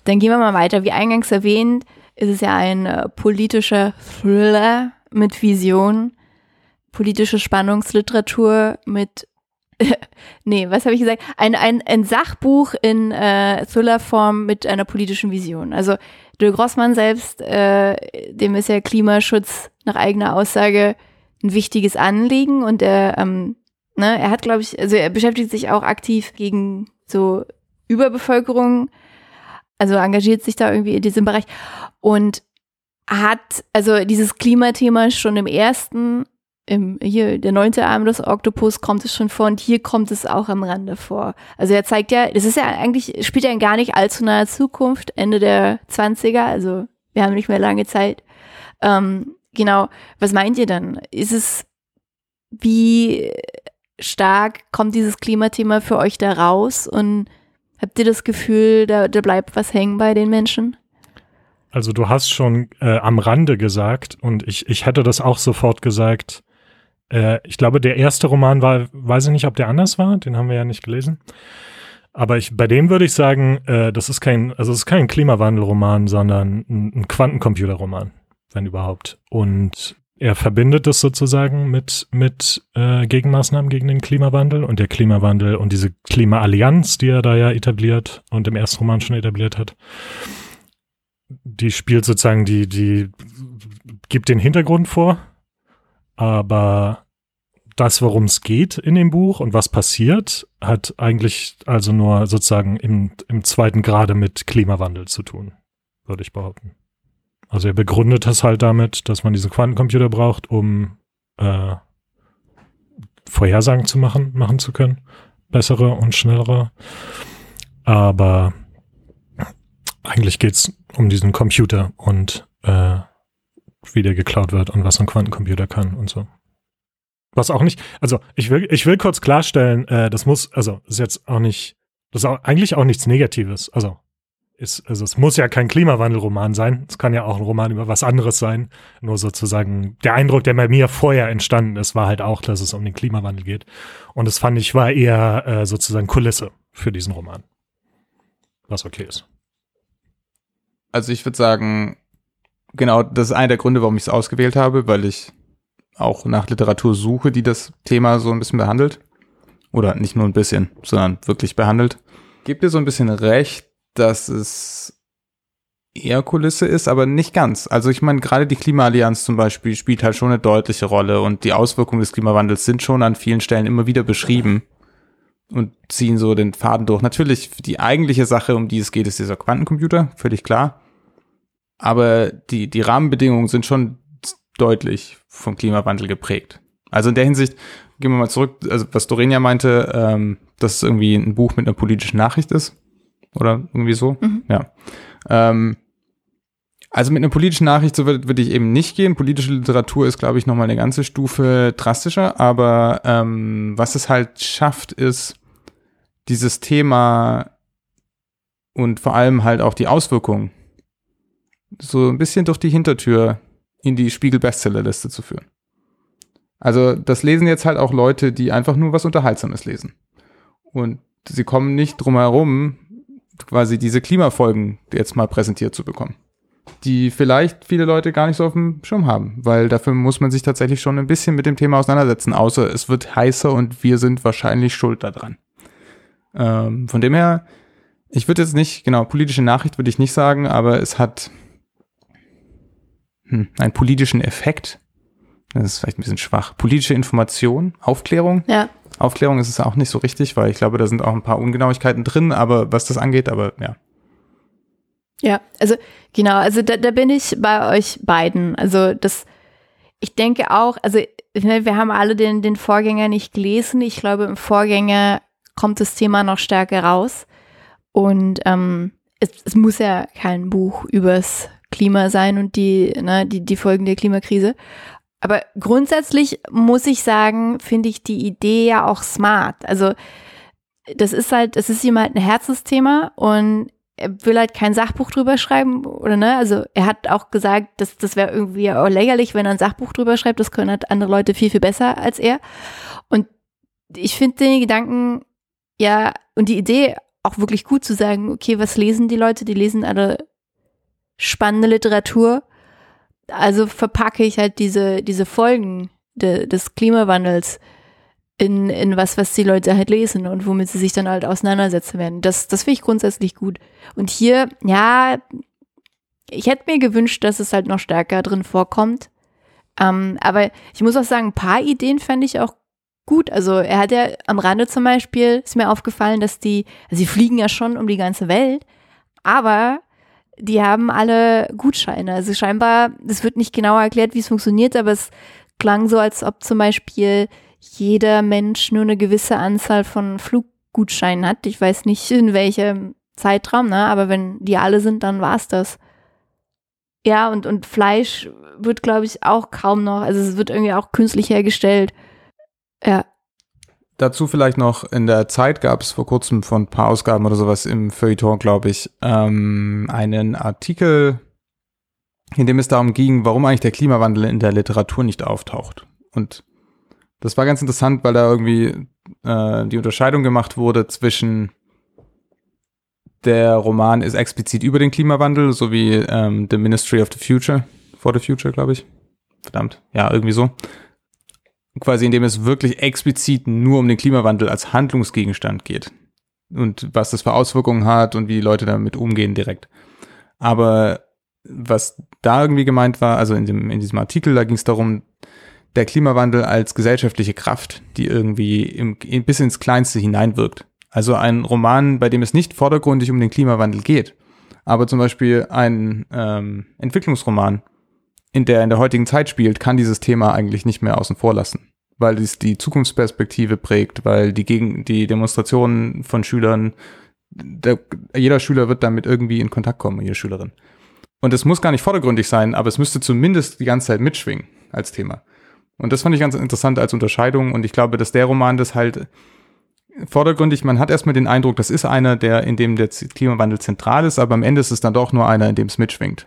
Dann gehen wir mal weiter. Wie eingangs erwähnt, ist es ja ein äh, politischer Thriller mit Vision, politische Spannungsliteratur mit nee, was habe ich gesagt? Ein, ein, ein Sachbuch in äh, Thriller-Form mit einer politischen Vision. Also de Grossmann selbst, äh, dem ist ja Klimaschutz nach eigener Aussage ein wichtiges Anliegen und er, ähm, ne, er hat, glaube ich, also er beschäftigt sich auch aktiv gegen so Überbevölkerung, also engagiert sich da irgendwie in diesem Bereich und hat also dieses Klimathema schon im ersten, im, hier der neunte Arm des Oktopus kommt es schon vor und hier kommt es auch am Rande vor. Also er zeigt ja, das ist ja eigentlich, spielt ja in gar nicht allzu naher Zukunft, Ende der 20er, also wir haben nicht mehr lange Zeit. Ähm, genau, was meint ihr dann? Ist es, wie stark kommt dieses Klimathema für euch da raus und habt ihr das Gefühl, da, da bleibt was hängen bei den Menschen? Also du hast schon äh, am Rande gesagt und ich, ich hätte das auch sofort gesagt. Äh, ich glaube, der erste Roman war, weiß ich nicht, ob der anders war, den haben wir ja nicht gelesen. Aber ich, bei dem würde ich sagen, äh, das ist kein, also es ist kein Klimawandelroman, sondern ein, ein Quantencomputerroman, wenn überhaupt. Und er verbindet das sozusagen mit, mit äh, Gegenmaßnahmen gegen den Klimawandel und der Klimawandel und diese Klimaallianz, die er da ja etabliert und im ersten Roman schon etabliert hat die spielt sozusagen die, die gibt den Hintergrund vor, aber das, worum es geht in dem Buch und was passiert, hat eigentlich also nur sozusagen im, im zweiten Grade mit Klimawandel zu tun, würde ich behaupten. Also er begründet das halt damit, dass man diesen Quantencomputer braucht, um äh, Vorhersagen zu machen, machen zu können. Bessere und schnellere. Aber eigentlich geht's um diesen Computer und äh, wie der geklaut wird und was ein Quantencomputer kann und so. Was auch nicht, also ich will, ich will kurz klarstellen, äh, das muss, also ist jetzt auch nicht, das ist auch, eigentlich auch nichts Negatives. Also ist, also es muss ja kein Klimawandelroman sein. Es kann ja auch ein Roman über was anderes sein. Nur sozusagen der Eindruck, der bei mir vorher entstanden ist, war halt auch, dass es um den Klimawandel geht. Und das fand ich war eher äh, sozusagen Kulisse für diesen Roman. Was okay ist. Also ich würde sagen, genau, das ist einer der Gründe, warum ich es ausgewählt habe, weil ich auch nach Literatur suche, die das Thema so ein bisschen behandelt. Oder nicht nur ein bisschen, sondern wirklich behandelt. Gebt dir so ein bisschen recht, dass es eher Kulisse ist, aber nicht ganz. Also ich meine, gerade die Klimaallianz zum Beispiel spielt halt schon eine deutliche Rolle und die Auswirkungen des Klimawandels sind schon an vielen Stellen immer wieder beschrieben und ziehen so den Faden durch. Natürlich, die eigentliche Sache, um die es geht, ist dieser Quantencomputer, völlig klar. Aber die, die Rahmenbedingungen sind schon deutlich vom Klimawandel geprägt. Also in der Hinsicht, gehen wir mal zurück, also was Doreen ja meinte, ähm, dass es irgendwie ein Buch mit einer politischen Nachricht ist. Oder irgendwie so. Mhm. Ja. Ähm, Also mit einer politischen Nachricht so würde, würde ich eben nicht gehen. Politische Literatur ist, glaube ich, nochmal eine ganze Stufe drastischer. Aber ähm, was es halt schafft, ist dieses Thema und vor allem halt auch die Auswirkungen so ein bisschen durch die Hintertür in die Spiegel-Bestsellerliste zu führen. Also das lesen jetzt halt auch Leute, die einfach nur was Unterhaltsames lesen. Und sie kommen nicht drum herum, quasi diese Klimafolgen jetzt mal präsentiert zu bekommen. Die vielleicht viele Leute gar nicht so auf dem Schirm haben, weil dafür muss man sich tatsächlich schon ein bisschen mit dem Thema auseinandersetzen, außer es wird heißer und wir sind wahrscheinlich schuld daran. Ähm, von dem her, ich würde jetzt nicht, genau, politische Nachricht würde ich nicht sagen, aber es hat hm, einen politischen Effekt. Das ist vielleicht ein bisschen schwach. Politische Information, Aufklärung. Ja. Aufklärung ist es auch nicht so richtig, weil ich glaube, da sind auch ein paar Ungenauigkeiten drin, aber was das angeht, aber ja. Ja, also genau, also da, da bin ich bei euch beiden. Also das, ich denke auch, also ne, wir haben alle den, den Vorgänger nicht gelesen. Ich glaube, im Vorgänger kommt das Thema noch stärker raus. Und ähm, es, es muss ja kein Buch übers Klima sein und die, ne, die, die Folgen der Klimakrise. Aber grundsätzlich muss ich sagen, finde ich die Idee ja auch smart. Also das ist halt, es ist ihm halt ein Herzensthema und er will halt kein Sachbuch drüber schreiben, oder ne? Also er hat auch gesagt, dass das wäre irgendwie auch lächerlich, wenn er ein Sachbuch drüber schreibt. Das können halt andere Leute viel, viel besser als er. Und ich finde den Gedanken, ja, und die Idee auch wirklich gut zu sagen, okay, was lesen die Leute? Die lesen alle spannende Literatur also verpacke ich halt diese, diese Folgen de, des Klimawandels in, in was, was die Leute halt lesen und womit sie sich dann halt auseinandersetzen werden. Das, das finde ich grundsätzlich gut. Und hier, ja, ich hätte mir gewünscht, dass es halt noch stärker drin vorkommt. Ähm, aber ich muss auch sagen, ein paar Ideen fände ich auch gut. Also er hat ja am Rande zum Beispiel, ist mir aufgefallen, dass die, also sie fliegen ja schon um die ganze Welt, aber die haben alle Gutscheine. Also scheinbar, es wird nicht genau erklärt, wie es funktioniert, aber es klang so, als ob zum Beispiel jeder Mensch nur eine gewisse Anzahl von Fluggutscheinen hat. Ich weiß nicht, in welchem Zeitraum, ne? aber wenn die alle sind, dann war es das. Ja, und, und Fleisch wird, glaube ich, auch kaum noch, also es wird irgendwie auch künstlich hergestellt. Ja, Dazu vielleicht noch, in der Zeit gab es vor kurzem von ein paar Ausgaben oder sowas im Feuilleton, glaube ich, ähm, einen Artikel, in dem es darum ging, warum eigentlich der Klimawandel in der Literatur nicht auftaucht. Und das war ganz interessant, weil da irgendwie äh, die Unterscheidung gemacht wurde zwischen der Roman ist explizit über den Klimawandel, so wie ähm, The Ministry of the Future, for the Future, glaube ich. Verdammt, ja, irgendwie so quasi indem es wirklich explizit nur um den Klimawandel als Handlungsgegenstand geht und was das für Auswirkungen hat und wie die Leute damit umgehen direkt. Aber was da irgendwie gemeint war, also in, dem, in diesem Artikel, da ging es darum, der Klimawandel als gesellschaftliche Kraft, die irgendwie im, bis ins Kleinste hineinwirkt. Also ein Roman, bei dem es nicht vordergründig um den Klimawandel geht, aber zum Beispiel ein ähm, Entwicklungsroman, in der in der heutigen Zeit spielt, kann dieses Thema eigentlich nicht mehr außen vor lassen, weil es die Zukunftsperspektive prägt, weil die gegen die Demonstrationen von Schülern, der, jeder Schüler wird damit irgendwie in Kontakt kommen, jede Schülerin. Und es muss gar nicht vordergründig sein, aber es müsste zumindest die ganze Zeit mitschwingen als Thema. Und das fand ich ganz interessant als Unterscheidung und ich glaube, dass der Roman das halt vordergründig, man hat erstmal den Eindruck, das ist einer, der, in dem der Klimawandel zentral ist, aber am Ende ist es dann doch nur einer, in dem es mitschwingt.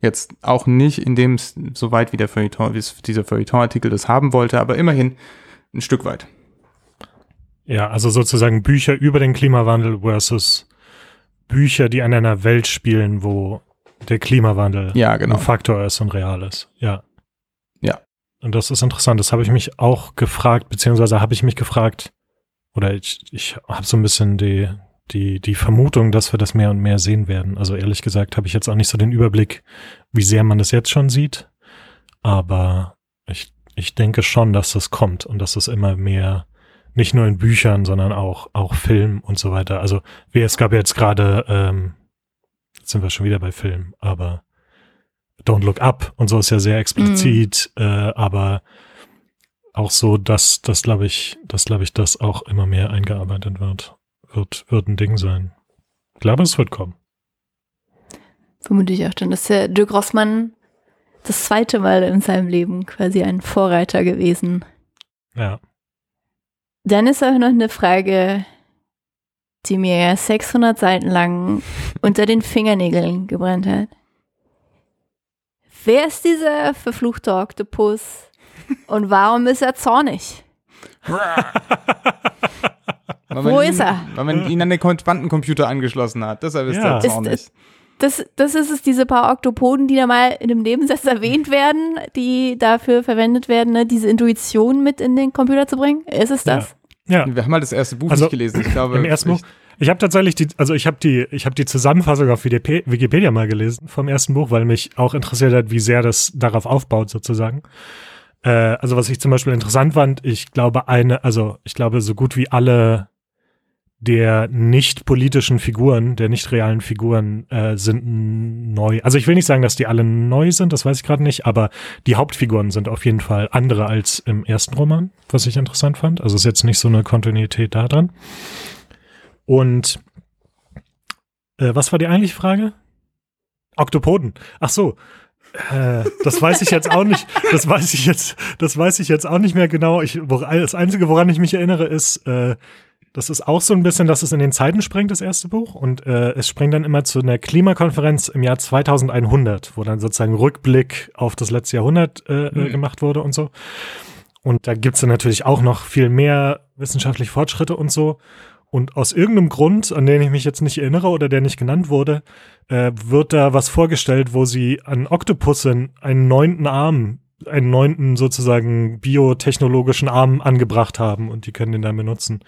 Jetzt auch nicht in dem so weit wie der Feuilleton, wie dieser Feuilleton-Artikel das haben wollte, aber immerhin ein Stück weit. Ja, also sozusagen Bücher über den Klimawandel versus Bücher, die an einer Welt spielen, wo der Klimawandel ja, genau. ein Faktor ist und real ist. Ja. Ja. Und das ist interessant. Das habe ich mich auch gefragt, beziehungsweise habe ich mich gefragt, oder ich, ich habe so ein bisschen die, die, die Vermutung, dass wir das mehr und mehr sehen werden. Also ehrlich gesagt habe ich jetzt auch nicht so den Überblick, wie sehr man das jetzt schon sieht. Aber ich, ich denke schon, dass das kommt und dass es immer mehr, nicht nur in Büchern, sondern auch, auch Film und so weiter. Also wie es gab jetzt gerade, ähm, jetzt sind wir schon wieder bei Film, aber Don't Look Up und so ist ja sehr explizit, mhm. äh, aber auch so, dass das glaube ich, das glaube ich, dass auch immer mehr eingearbeitet wird wird, wird ein Ding sein. Ich glaube, es wird kommen. Vermute ich auch dann, dass der Dirk Rossmann das zweite Mal in seinem Leben quasi ein Vorreiter gewesen. Ja. Dann ist auch noch eine Frage, die mir 600 Seiten lang unter den Fingernägeln gebrannt hat. Wer ist dieser verfluchte Oktopus und warum ist er zornig? Wo ihn, ist er? Weil man ihn an den Quantencomputer angeschlossen hat. Deshalb ist Ja. er zornig. Ist- Das, das ist es, diese paar Oktopoden, die da mal in einem Nebensatz erwähnt werden, die dafür verwendet werden, ne, diese Intuition mit in den Computer zu bringen. Ist es das? Ja, Wir haben halt das erste Buch Also, nicht gelesen. Ich glaube, im ersten Buch. ich- habe tatsächlich die, also ich habe die, ich habe die Zusammenfassung auf Wikipedia mal gelesen vom ersten Buch, weil mich auch interessiert hat, wie sehr das darauf aufbaut sozusagen. Äh, also was ich zum Beispiel interessant fand, ich glaube eine, also ich glaube so gut wie alle der nicht politischen Figuren, der nicht realen Figuren äh, sind neu. Also ich will nicht sagen, dass die alle neu sind, das weiß ich gerade nicht, aber die Hauptfiguren sind auf jeden Fall andere als im ersten Roman, was ich interessant fand. Also ist jetzt nicht so eine Kontinuität da dran. Und äh, was war die eigentliche Frage? Oktopoden. Ach so. Äh, das weiß ich jetzt auch nicht. Das weiß ich jetzt. Das weiß ich jetzt auch nicht mehr genau. Ich, das einzige, woran ich mich erinnere, ist, äh, das ist auch so ein bisschen, dass es in den Zeiten springt, das erste Buch. Und äh, es springt dann immer zu einer Klimakonferenz im Jahr 2100, wo dann sozusagen Rückblick auf das letzte Jahrhundert äh, äh, gemacht wurde und so. Und da gibt's dann natürlich auch noch viel mehr wissenschaftliche Fortschritte und so. Und aus irgendeinem Grund, an den ich mich jetzt nicht erinnere oder der nicht genannt wurde, äh, wird da was vorgestellt, wo sie an Oktopussen einen neunten Arm, einen neunten sozusagen biotechnologischen Arm angebracht haben und die können den dann benutzen.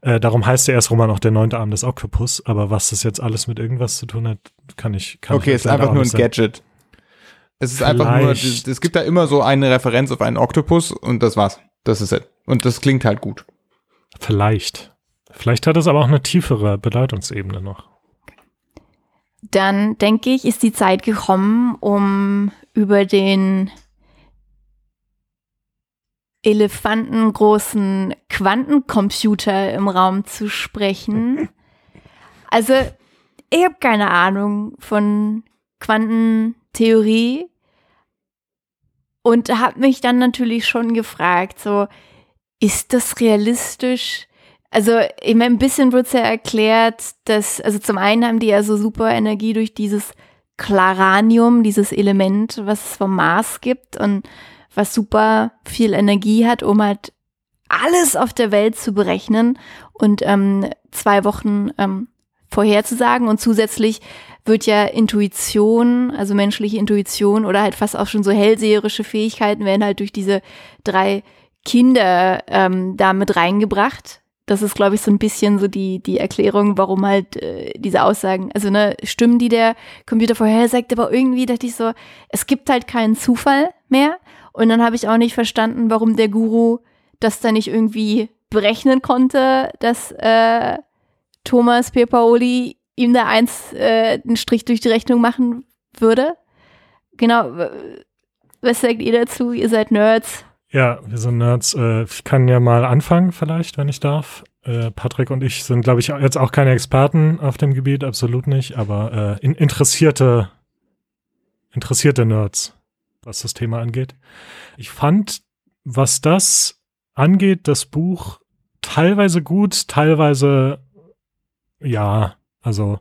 Äh, darum heißt der erste Roman auch der neunte Arm des Oktopus, aber was das jetzt alles mit irgendwas zu tun hat, kann ich kann Okay, ich es ist einfach nur ein nicht sagen. Gadget. Es ist einfach nur, Vielleicht. es gibt da immer so eine Referenz auf einen Oktopus und das war's. Das ist es. Und das klingt halt gut. Vielleicht. Vielleicht hat es aber auch eine tiefere Bedeutungsebene noch. Dann denke ich, ist die Zeit gekommen, um über den elefantengroßen Quantencomputer im Raum zu sprechen. Also, ich habe keine Ahnung von Quantentheorie und habe mich dann natürlich schon gefragt, so, ist das realistisch? Also, ich meine, ein bisschen wird es ja erklärt, dass, also zum einen haben die ja so super Energie durch dieses Claranium, dieses Element, was es vom Mars gibt und was super viel Energie hat, um halt alles auf der Welt zu berechnen und ähm, zwei Wochen ähm, vorherzusagen. Und zusätzlich wird ja Intuition, also menschliche Intuition oder halt fast auch schon so hellseherische Fähigkeiten werden halt durch diese drei Kinder ähm, da mit reingebracht. Das ist, glaube ich, so ein bisschen so die, die Erklärung, warum halt äh, diese Aussagen, also ne, Stimmen, die der Computer vorhersagt, aber irgendwie dachte ich so, es gibt halt keinen Zufall mehr. Und dann habe ich auch nicht verstanden, warum der Guru das da nicht irgendwie berechnen konnte, dass äh, Thomas P. Paoli ihm da eins äh, einen Strich durch die Rechnung machen würde. Genau. Was sagt ihr dazu? Ihr seid Nerds. Ja, wir sind Nerds. Äh, ich kann ja mal anfangen, vielleicht, wenn ich darf. Äh, Patrick und ich sind, glaube ich, jetzt auch keine Experten auf dem Gebiet, absolut nicht, aber äh, in, interessierte, interessierte Nerds, was das Thema angeht. Ich fand, was das angeht, das Buch teilweise gut, teilweise ja, also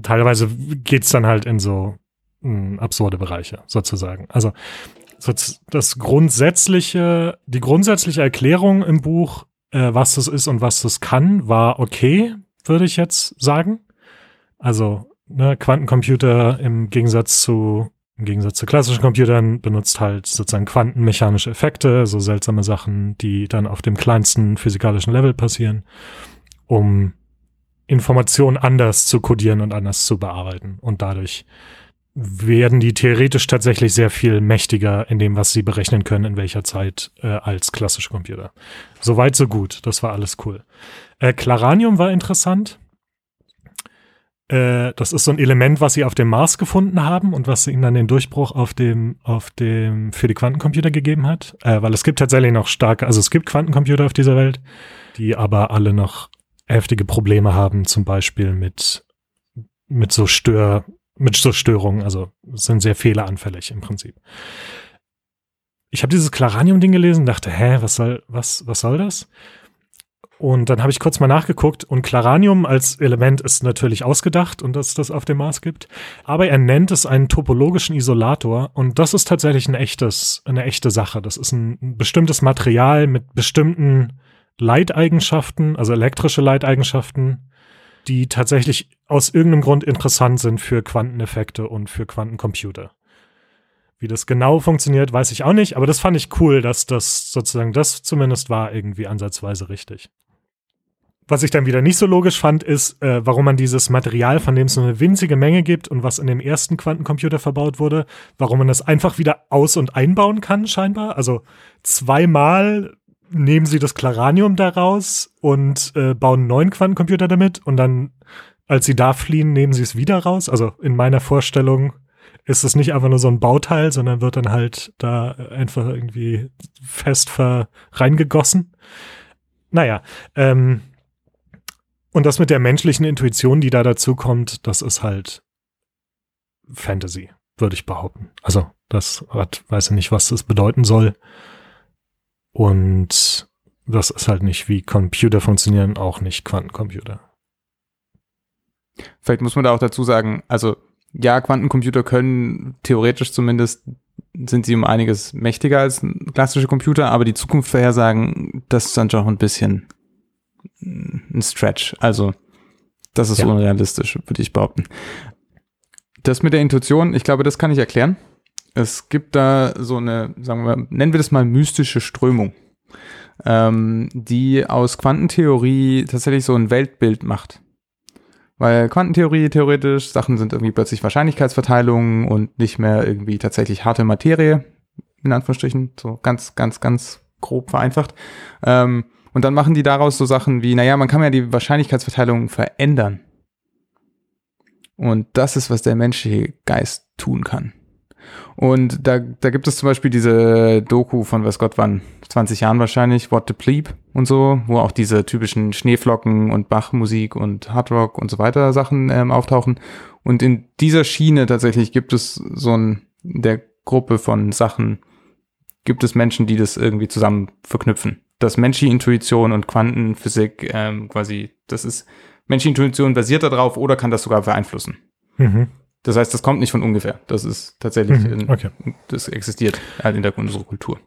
teilweise geht's dann halt in so mh, absurde Bereiche, sozusagen. Also das grundsätzliche, die grundsätzliche Erklärung im Buch, äh, was das ist und was das kann, war okay, würde ich jetzt sagen. Also ne, Quantencomputer im Gegensatz zu im Gegensatz zu klassischen Computern benutzt halt sozusagen quantenmechanische Effekte, so seltsame Sachen, die dann auf dem kleinsten physikalischen Level passieren, um Informationen anders zu codieren und anders zu bearbeiten. Und dadurch werden die theoretisch tatsächlich sehr viel mächtiger in dem, was sie berechnen können, in welcher Zeit äh, als klassische Computer. Soweit, so gut. Das war alles cool. Äh, Claranium war interessant. Äh, das ist so ein Element, was sie auf dem Mars gefunden haben und was ihnen dann den Durchbruch auf dem, auf dem, für die Quantencomputer gegeben hat. Äh, weil es gibt tatsächlich noch starke, also es gibt Quantencomputer auf dieser Welt, die aber alle noch heftige Probleme haben, zum Beispiel mit, mit so Stör, mit so Störungen, also sind sehr fehleranfällig im Prinzip. Ich habe dieses Claranium-Ding gelesen und dachte, hä, was soll, was, was soll das? Und dann habe ich kurz mal nachgeguckt und Claranium als Element ist natürlich ausgedacht und dass es das auf dem Mars gibt. Aber er nennt es einen topologischen Isolator und das ist tatsächlich ein echtes, eine echte Sache. Das ist ein bestimmtes Material mit bestimmten Leiteigenschaften, also elektrische Leiteigenschaften, die tatsächlich aus irgendeinem Grund interessant sind für Quanteneffekte und für Quantencomputer. Wie das genau funktioniert, weiß ich auch nicht, aber das fand ich cool, dass das sozusagen das zumindest war irgendwie ansatzweise richtig. Was ich dann wieder nicht so logisch fand, ist, äh, warum man dieses Material, von dem es nur eine winzige Menge gibt und was in dem ersten Quantencomputer verbaut wurde, warum man das einfach wieder aus- und einbauen kann, scheinbar. Also zweimal nehmen sie das Claranium daraus und äh, bauen einen neuen Quantencomputer damit und dann, als sie da fliehen, nehmen sie es wieder raus. Also in meiner Vorstellung ist es nicht einfach nur so ein Bauteil, sondern wird dann halt da einfach irgendwie fest reingegossen. Naja, ähm, und das mit der menschlichen Intuition, die da dazu kommt, das ist halt Fantasy, würde ich behaupten. Also, das hat, weiß ich nicht, was das bedeuten soll. Und das ist halt nicht wie Computer funktionieren, auch nicht Quantencomputer. Vielleicht muss man da auch dazu sagen, also ja, Quantencomputer können theoretisch zumindest sind sie um einiges mächtiger als klassische Computer, aber die Zukunft vorhersagen, das ist dann schon ein bisschen ein Stretch. Also, das ist ja. unrealistisch, würde ich behaupten. Das mit der Intuition, ich glaube, das kann ich erklären. Es gibt da so eine, sagen wir, nennen wir das mal mystische Strömung, ähm, die aus Quantentheorie tatsächlich so ein Weltbild macht. Weil Quantentheorie theoretisch, Sachen sind irgendwie plötzlich Wahrscheinlichkeitsverteilungen und nicht mehr irgendwie tatsächlich harte Materie, in Anführungsstrichen, so ganz, ganz, ganz grob vereinfacht. Ähm, und dann machen die daraus so Sachen wie, naja, man kann ja die Wahrscheinlichkeitsverteilung verändern. Und das ist, was der menschliche Geist tun kann. Und da, da gibt es zum Beispiel diese Doku von, was Gott wann, 20 Jahren wahrscheinlich, What the Pleep und so, wo auch diese typischen Schneeflocken und Bachmusik und Hardrock und so weiter Sachen ähm, auftauchen. Und in dieser Schiene tatsächlich gibt es so ein, der Gruppe von Sachen, gibt es Menschen, die das irgendwie zusammen verknüpfen dass menschliche Intuition und Quantenphysik ähm, quasi, das ist, menschliche Intuition basiert darauf oder kann das sogar beeinflussen. Mhm. Das heißt, das kommt nicht von ungefähr. Das ist tatsächlich, mhm. in, okay. das existiert halt in der unserer Kultur.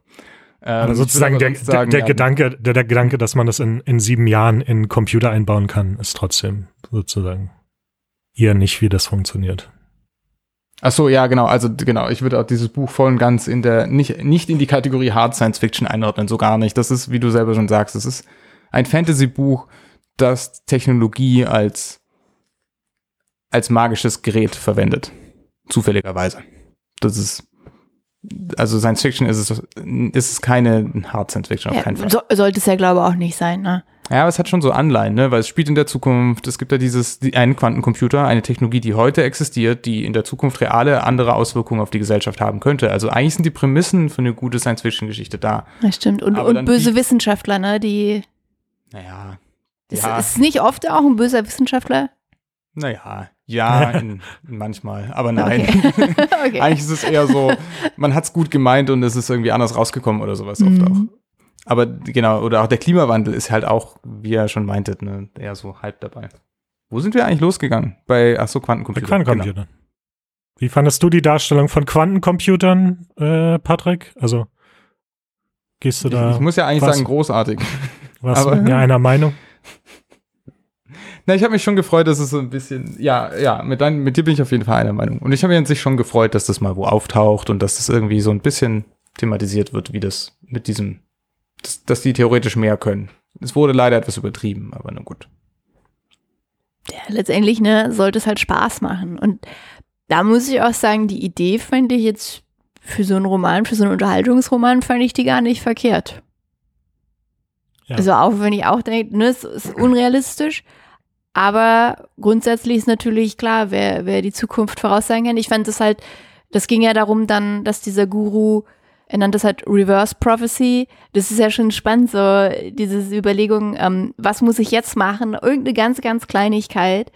Ähm, also sozusagen der, sagen, der, der ja, Gedanke, der, der Gedanke, dass man das in, in sieben Jahren in Computer einbauen kann, ist trotzdem sozusagen eher nicht, wie das funktioniert. Ach so, ja, genau. Also genau, ich würde auch dieses Buch voll und ganz in der nicht nicht in die Kategorie Hard Science Fiction einordnen, so gar nicht. Das ist, wie du selber schon sagst, das ist ein Fantasy-Buch, das Technologie als als magisches Gerät verwendet, zufälligerweise. Das ist also Science Fiction ist es ist es keine Hard Science Fiction auf ja, keinen Fall. So, sollte es ja glaube ich auch nicht sein, ne? Ja, aber es hat schon so Anleihen, ne? weil es spielt in der Zukunft. Es gibt ja dieses, die, einen Quantencomputer, eine Technologie, die heute existiert, die in der Zukunft reale andere Auswirkungen auf die Gesellschaft haben könnte. Also eigentlich sind die Prämissen für eine gute Science-Fiction-Geschichte da. Das stimmt. Und, und böse Wissenschaftler, ne? Die. Naja. Ist, ja. ist nicht oft auch ein böser Wissenschaftler? Naja, ja, in, manchmal, aber nein. Okay. okay. Eigentlich ist es eher so, man hat es gut gemeint und es ist irgendwie anders rausgekommen oder sowas mhm. oft auch. Aber genau, oder auch der Klimawandel ist halt auch, wie ihr schon meintet, ne, eher so halb dabei. Wo sind wir eigentlich losgegangen? Bei, ach so, Quantencomputern. Bei Quantencomputern. Genau. Wie fandest du die Darstellung von Quantencomputern, äh, Patrick? Also, gehst du da? Ich, ich muss ja eigentlich was, sagen, großartig. Was Aber, mit einer Meinung? Na, ich habe mich schon gefreut, dass es so ein bisschen, ja, ja, mit, dein, mit dir bin ich auf jeden Fall einer Meinung. Und ich habe mich an sich schon gefreut, dass das mal wo auftaucht und dass das irgendwie so ein bisschen thematisiert wird, wie das mit diesem dass, dass die theoretisch mehr können. Es wurde leider etwas übertrieben, aber na gut. Ja, letztendlich ne, sollte es halt Spaß machen. Und da muss ich auch sagen, die Idee fand ich jetzt für so einen Roman, für so einen Unterhaltungsroman, fand ich die gar nicht verkehrt. Ja. Also auch wenn ich auch denke, ne, es ist unrealistisch, aber grundsätzlich ist natürlich klar, wer, wer die Zukunft voraussagen kann. Ich fand es halt, das ging ja darum dann, dass dieser Guru er nannte es halt Reverse Prophecy. Das ist ja schon spannend, so diese Überlegung, ähm, was muss ich jetzt machen? Irgendeine ganz, ganz Kleinigkeit,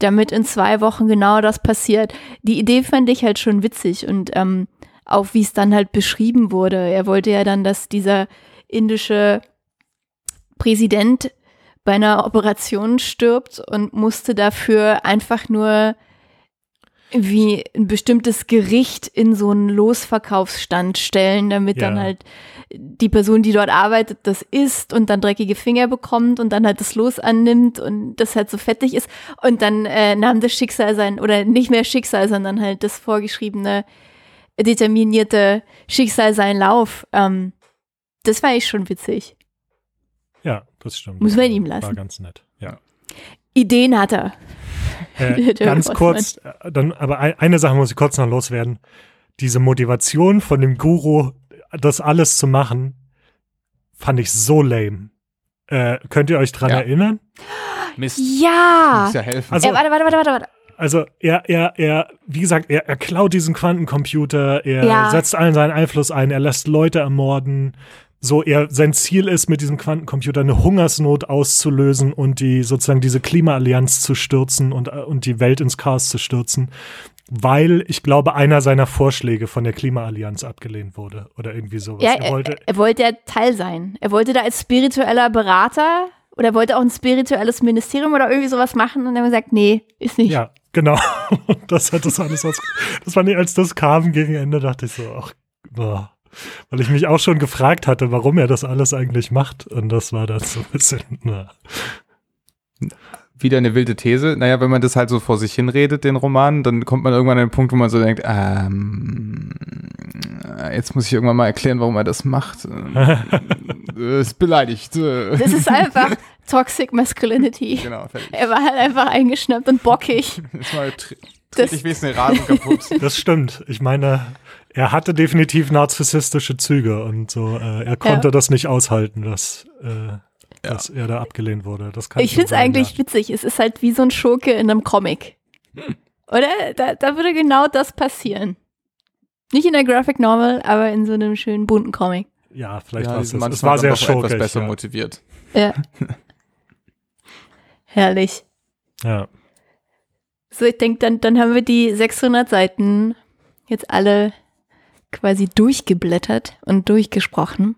damit in zwei Wochen genau das passiert. Die Idee fand ich halt schon witzig und ähm, auch wie es dann halt beschrieben wurde. Er wollte ja dann, dass dieser indische Präsident bei einer Operation stirbt und musste dafür einfach nur wie ein bestimmtes Gericht in so einen Losverkaufsstand stellen, damit Ja. dann halt die Person, die dort arbeitet, das isst und dann dreckige Finger bekommt und dann halt das Los annimmt und das halt so fettig ist und dann äh, nahm das Schicksal sein, oder nicht mehr Schicksal, sondern halt das vorgeschriebene, determinierte Schicksal seinen Lauf. Ähm, das war ich schon witzig. Ja, das stimmt. Muss man ihm war- War lassen. ganz nett. Ideen hat er. Äh, ganz kurz, äh, dann, aber ein, eine Sache muss ich kurz noch loswerden. Diese Motivation von dem Guru, das alles zu machen, fand ich so lame. Äh, könnt ihr euch dran Ja. erinnern? Mist. Ja! Muss ja helfen. Also- äh, warte, warte, warte, warte, warte. Also er, er, er, wie gesagt, er, er klaut diesen Quantencomputer, er Ja. setzt allen seinen Einfluss ein, er lässt Leute ermorden. So, er, sein Ziel ist, mit diesem Quantencomputer eine Hungersnot auszulösen und die sozusagen diese Klimaallianz zu stürzen und, äh, und die Welt ins Chaos zu stürzen, weil ich glaube, einer seiner Vorschläge von der Klimaallianz abgelehnt wurde oder irgendwie sowas. Ja, er wollte, er wollte ja Teil sein. Er wollte da als spiritueller Berater oder er wollte auch ein spirituelles Ministerium oder irgendwie sowas machen und dann haben wir gesagt, nee, ist nicht. ja, genau. Und das hat das alles aus. Das war nicht, als das kam gegen Ende, dachte ich so, ach, boah. Weil ich mich auch schon gefragt hatte, warum er das alles eigentlich macht. Und das war dann so ein bisschen, na. Wieder eine wilde These. Naja, wenn man das halt so vor sich hinredet, den Roman, dann kommt man irgendwann an den Punkt, wo man so denkt, ähm, jetzt muss ich irgendwann mal erklären, warum er das macht. äh, ist beleidigt. Das ist einfach Toxic Masculinity. Genau, fertig. Er war halt einfach eingeschnappt und bockig. Jetzt mal Das- ich wenigstens den Rasen kaputt. Das stimmt. Ich meine, er hatte definitiv narzisstische Züge und so. Äh, er konnte Ja. das nicht aushalten, dass, äh, dass er da abgelehnt wurde. Das kann Ich finde es eigentlich ja. witzig. Es ist halt wie so ein Schurke in einem Comic. Oder? Da, da würde genau das passieren. Nicht in der Graphic Novel, aber in so einem schönen bunten Comic. Ja, vielleicht Ja, war es Es war sehr doch etwas besser Ja. motiviert. Ja. Herrlich. ja. So, ich denke, dann, dann haben wir die 600 Seiten jetzt alle quasi durchgeblättert und durchgesprochen.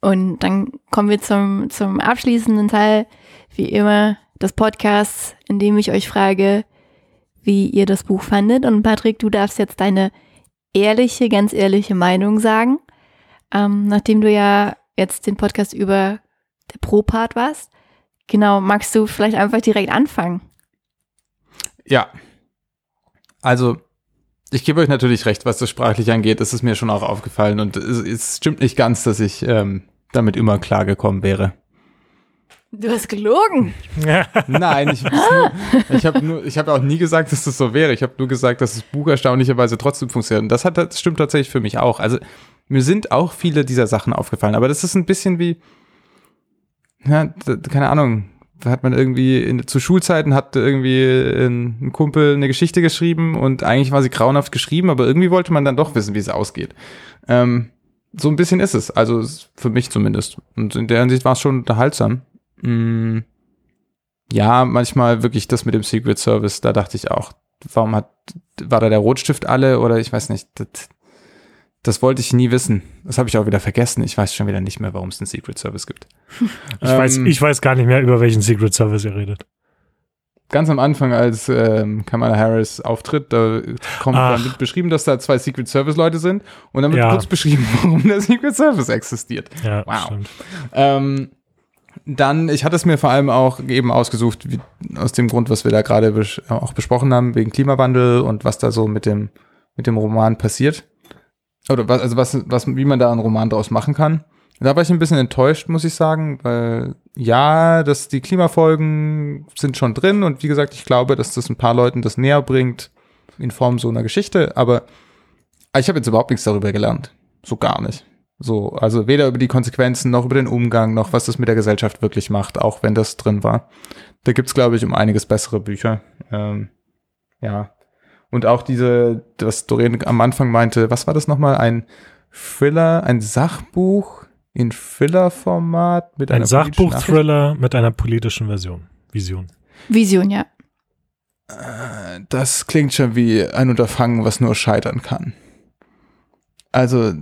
Und dann kommen wir zum, zum abschließenden Teil, wie immer, des Podcasts, in dem ich euch frage, wie ihr das Buch fandet. Und Patrick, du darfst jetzt deine ehrliche, ganz ehrliche Meinung sagen, ähm, nachdem du ja jetzt den Podcast über der Pro-Part warst. Genau, magst du vielleicht einfach direkt anfangen? Ja. Also, ich gebe euch natürlich recht, was das sprachlich angeht. Das ist mir schon auch aufgefallen. Und es, es stimmt nicht ganz, dass ich ähm, damit immer klargekommen wäre. Du hast gelogen. Nein, ich, ich habe nur, ich habe auch nie gesagt, dass das so wäre. Ich habe nur gesagt, dass das Buch erstaunlicherweise trotzdem funktioniert. Und das hat, das stimmt tatsächlich für mich auch. Also mir sind auch viele dieser Sachen aufgefallen, aber das ist ein bisschen wie, ja, keine Ahnung. Hat man irgendwie in, zu Schulzeiten hat irgendwie ein, ein Kumpel eine Geschichte geschrieben und eigentlich war sie grauenhaft geschrieben, aber irgendwie wollte man dann doch wissen, wie es ausgeht. Ähm, so ein bisschen ist es, also für mich zumindest. Und in der Hinsicht war es schon unterhaltsam. Mm, ja, manchmal wirklich das mit dem Secret Service, da dachte ich auch, warum hat, war da der Rotstift alle oder ich weiß nicht, das, das wollte ich nie wissen. Das habe ich auch wieder vergessen. Ich weiß schon wieder nicht mehr, warum es einen Secret Service gibt. Ich, weiß, Ähm, ich weiß gar nicht mehr, über welchen Secret Service ihr redet. ganz am Anfang, als ähm, Kamala Harris auftritt, da kommt Ach. dann wird beschrieben, dass da zwei Secret Service Leute sind und dann wird Ja. kurz beschrieben, warum der Secret Service existiert. Ja, Wow. stimmt. Ähm, dann, ich hatte es mir vor allem auch eben ausgesucht, wie, aus dem Grund, was wir da gerade bes auch besprochen haben, wegen Klimawandel und was da so mit dem, mit dem Roman passiert. Oder was, also was, was, wie man da einen Roman draus machen kann. Da war ich ein bisschen enttäuscht, muss ich sagen, weil ja, dass die Klimafolgen sind schon drin und wie gesagt, ich glaube, dass das ein paar Leuten das näher bringt in Form so einer Geschichte, aber ich habe jetzt überhaupt nichts darüber gelernt. So gar nicht. So, also weder über die Konsequenzen noch über den Umgang noch was das mit der Gesellschaft wirklich macht, auch wenn das drin war. Da gibt's glaube ich, um einiges bessere Bücher. Ähm, ja. Und auch diese, was Doreen am Anfang meinte, was war das nochmal? Ein Thriller, ein Sachbuch in Thriller-Format mit Ein einer politischen Nachricht? Sachbuch-Thriller mit einer politischen Version. Vision. Vision, ja. Äh, das klingt schon wie ein Unterfangen, was nur scheitern kann. Also,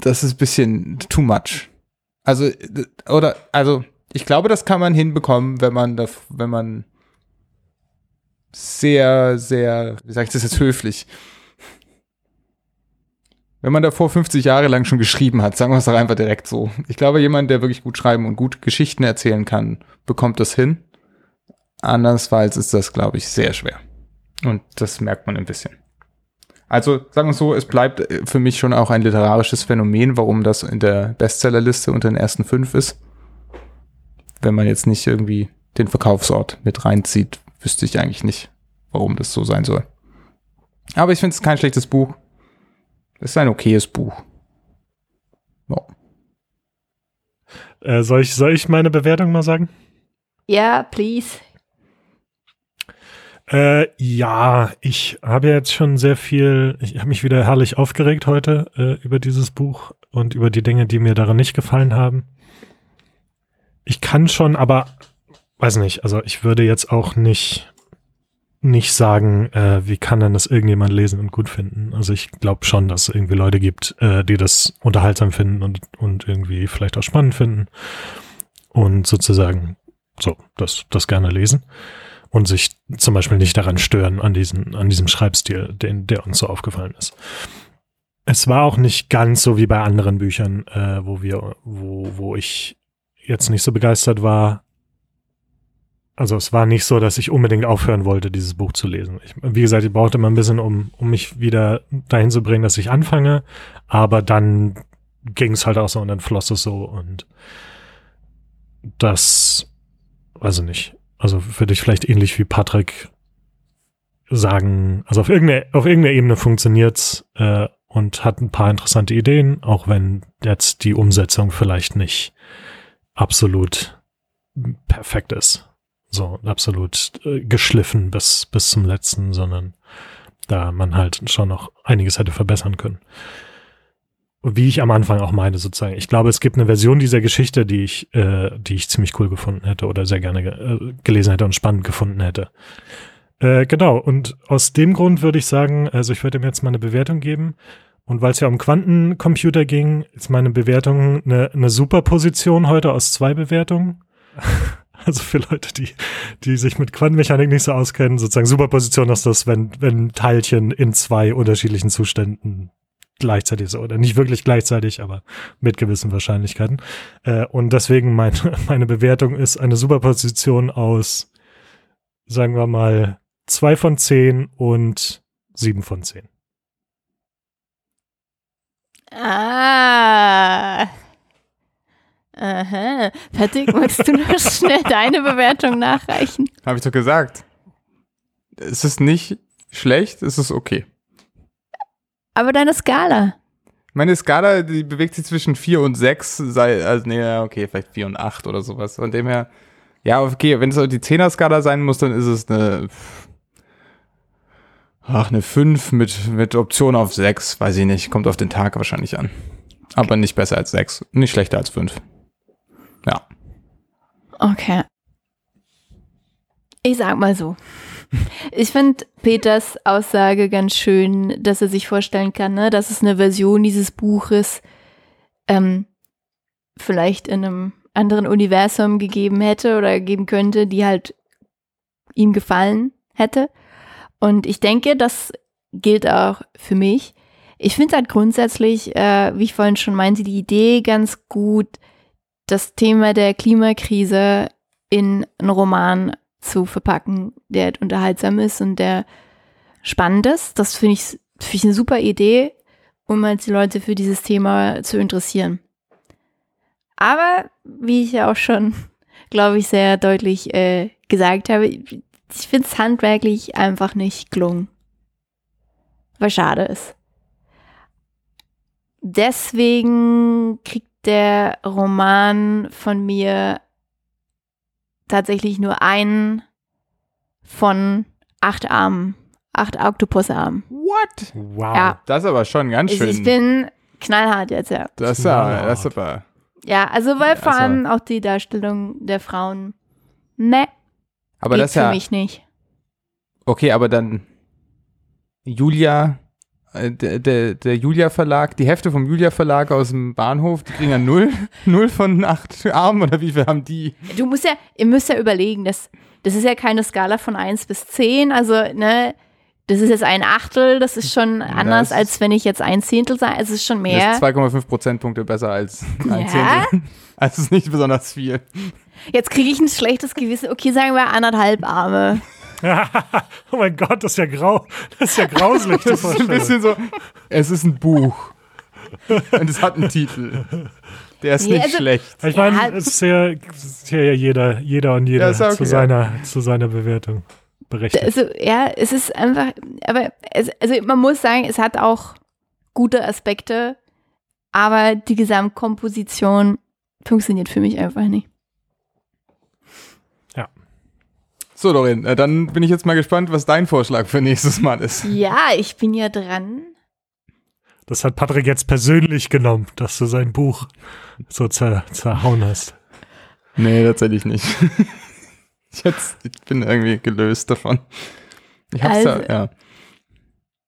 das ist ein bisschen too much. Also, oder, also, ich glaube, das kann man hinbekommen, wenn man, wenn man sehr, sehr, wie sage ich das jetzt höflich, wenn man davor 50 Jahre lang schon geschrieben hat, sagen wir es doch einfach direkt so. Ich glaube, jemand, der wirklich gut schreiben und gut Geschichten erzählen kann, bekommt das hin. Andersfalls ist das, glaube ich, sehr schwer. Und das merkt man ein bisschen. Also sagen wir so, es bleibt äh, für mich schon auch ein literarisches Phänomen, warum das in der Bestsellerliste unter den ersten fünf ist. Wenn man jetzt nicht irgendwie den Verkaufsort mit reinzieht, wüsste ich eigentlich nicht, warum das so sein soll. Aber ich finde es kein schlechtes Buch. Es ist ein okayes Buch. Ja. Äh, soll, ich, soll ich meine Bewertung mal sagen? Ja, please. Äh, ja, ich habe jetzt schon sehr viel, ich habe mich wieder herrlich aufgeregt heute äh, über dieses Buch und über die Dinge, die mir daran nicht gefallen haben. Ich kann schon, aber weiß nicht, also ich würde jetzt auch nicht nicht sagen, äh, wie kann denn das irgendjemand lesen und gut finden. Also ich glaube schon, dass es irgendwie Leute gibt, äh, die das unterhaltsam finden und, und irgendwie vielleicht auch spannend finden und sozusagen so das, das gerne lesen und sich zum Beispiel nicht daran stören an diesen, an diesem Schreibstil, den, der uns so aufgefallen ist. Es war auch nicht ganz so wie bei anderen Büchern, äh, wo wir, wo, wo ich jetzt nicht so begeistert war, also es war nicht so, dass ich unbedingt aufhören wollte, dieses Buch zu lesen. Ich, wie gesagt, ich brauchte mal ein bisschen, um, um mich wieder dahin zu bringen, dass ich anfange. Aber dann ging es halt auch so und dann floss es so und das, also nicht. Also würde ich vielleicht ähnlich wie Patrick sagen, also auf irgendeiner, auf irgendeiner Ebene funktioniert's äh, und hat ein paar interessante Ideen, auch wenn jetzt die Umsetzung vielleicht nicht absolut perfekt ist so absolut äh, geschliffen bis, bis zum letzten, sondern da man halt schon noch einiges hätte verbessern können. wie ich am Anfang auch meine, sozusagen. Ich glaube, es gibt eine Version dieser Geschichte, die ich, äh, die ich ziemlich cool gefunden hätte oder sehr gerne ge äh, gelesen hätte und spannend gefunden hätte. Äh, genau, und aus dem Grund würde ich sagen, also ich werde ihm jetzt mal eine Bewertung geben. Und weil es ja um Quantencomputer ging, ist meine Bewertung eine, eine Superposition heute aus zwei Bewertungen. Also für Leute, die, die sich mit Quantenmechanik nicht so auskennen, sozusagen Superposition ist das, wenn, wenn Teilchen in zwei unterschiedlichen Zuständen gleichzeitig so, oder nicht wirklich gleichzeitig, aber mit gewissen Wahrscheinlichkeiten. Äh, und deswegen mein, meine Bewertung ist eine Superposition aus, sagen wir mal, zwei von zehn und sieben von zehn. Ah. Aha. Patrick, magst du noch schnell deine Bewertung nachreichen? Habe ich doch gesagt. Es ist nicht schlecht, es ist okay. Aber deine Skala. Meine Skala, die bewegt sich zwischen 4 und 6, sei, also nee, okay, vielleicht 4 und 8 oder sowas. Von dem her, ja, okay, wenn es die 10er-Skala sein muss, dann ist es eine, ach, eine 5 mit, mit Option auf 6, weiß ich nicht, kommt auf den Tag wahrscheinlich an. Aber nicht besser als 6, nicht schlechter als 5. Okay. Ich sag mal so. Ich finde Peters Aussage ganz schön, dass er sich vorstellen kann, ne, dass es eine Version dieses Buches ähm, vielleicht in einem anderen Universum gegeben hätte oder geben könnte, die halt ihm gefallen hätte. Und ich denke, das gilt auch für mich. Ich finde halt grundsätzlich, äh, wie ich vorhin schon meinte, die Idee ganz gut, das Thema der Klimakrise in einen Roman zu verpacken, der unterhaltsam ist und der spannend ist. Das finde ich, find ich eine super Idee, um halt die Leute für dieses Thema zu interessieren. Aber, wie ich ja auch schon, glaube ich, sehr deutlich äh, gesagt habe, ich finde es handwerklich einfach nicht gelungen. Was schade ist. Deswegen kriegt der Roman von mir tatsächlich nur einen von acht Armen, acht Oktopusarmen. What? Wow. Ja. Das ist aber schon ganz schön. ich bin knallhart jetzt, ja. das ist ja, das ist aber. Ja, also weil vor Also- allem auch die Darstellung der Frauen, ne, Aber geht das ist für ja. mich nicht. Okay, aber dann Julia, der, der, der Julia Verlag, die Hefte vom Julia Verlag aus dem Bahnhof, die kriegen ja null, null von acht Armen oder wie viel haben die? Du musst ja, ihr müsst ja überlegen, das, das ist ja keine Skala von 1 bis 10, also, ne, das ist jetzt ein Achtel, das ist schon anders, Das- als wenn ich jetzt ein Zehntel sage, es ist schon Das mehr. ist 2,5 Prozentpunkte besser als ein Ja? Zehntel. Also ist nicht besonders viel. Jetzt kriege ich ein schlechtes Gewissen. Okay, sagen wir anderthalb Arme. oh mein Gott, das ist ja grau. Das ist ja grauslich. Das ist ein bisschen so, es ist ein Buch. Und es hat einen Titel. Der ist Nee, nicht also- schlecht. Ich meine, Ja. es ist ja, ja jeder, jeder und jeder Ja, ist okay, zu, ja. seiner, zu seiner Bewertung berechtigt. Also, ja, es ist einfach, aber es, also man muss sagen, es hat auch gute Aspekte, aber die Gesamtkomposition funktioniert für mich einfach nicht. So, Dorin, äh, dann bin ich jetzt mal gespannt, was dein Vorschlag für nächstes Mal ist. Ja, ich bin ja dran. Das hat Patrick jetzt persönlich genommen, dass du sein Buch so zer, zerhauen hast. Nee, tatsächlich nicht. Jetzt, ich bin irgendwie gelöst davon. Ich hab's Also- ja, ja.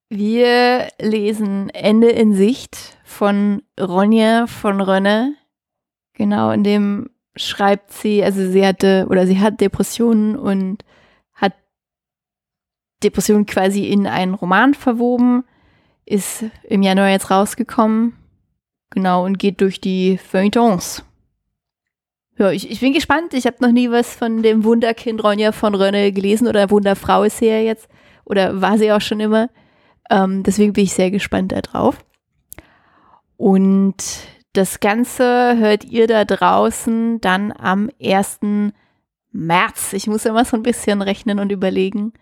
Wir lesen Ende in Sicht von Ronja von Rönne. Genau, in dem schreibt sie, also sie hatte oder sie hat Depressionen und hat Depressionen quasi in einen Roman verwoben, ist im Januar jetzt rausgekommen. Genau, und geht durch die Feuilletons. Ja, ich, ich bin gespannt. Ich habe noch nie was von dem Wunderkind Ronja von Rönne gelesen oder Wunderfrau ist sie ja jetzt. Oder war sie auch schon immer. Ähm, deswegen bin ich sehr gespannt darauf. Und das Ganze hört ihr da draußen dann am 1. März. Ich muss immer so ein bisschen rechnen und überlegen.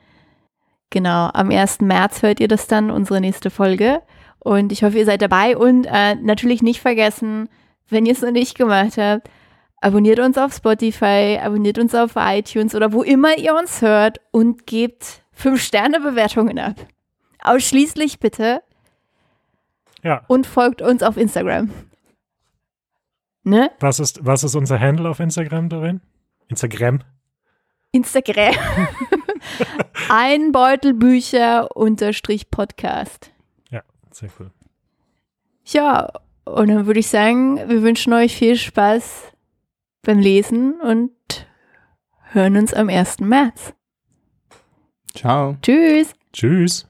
Genau, am 1. März hört ihr das dann, unsere nächste Folge. Und ich hoffe, ihr seid dabei. Und äh, natürlich nicht vergessen, wenn ihr es noch nicht gemacht habt, abonniert uns auf Spotify, abonniert uns auf iTunes oder wo immer ihr uns hört und gebt 5-Sterne-Bewertungen ab. Ausschließlich bitte Ja, und folgt uns auf Instagram. Ne? Was, ist, was ist unser Handle auf Instagram, Doreen? Instagram? Instagram. Einbeutelbücher unterstrich Podcast. Ja, sehr cool. Ja, und dann würde ich sagen, wir wünschen euch viel Spaß beim Lesen und hören uns am 1. März. Ciao. Tschüss. Tschüss.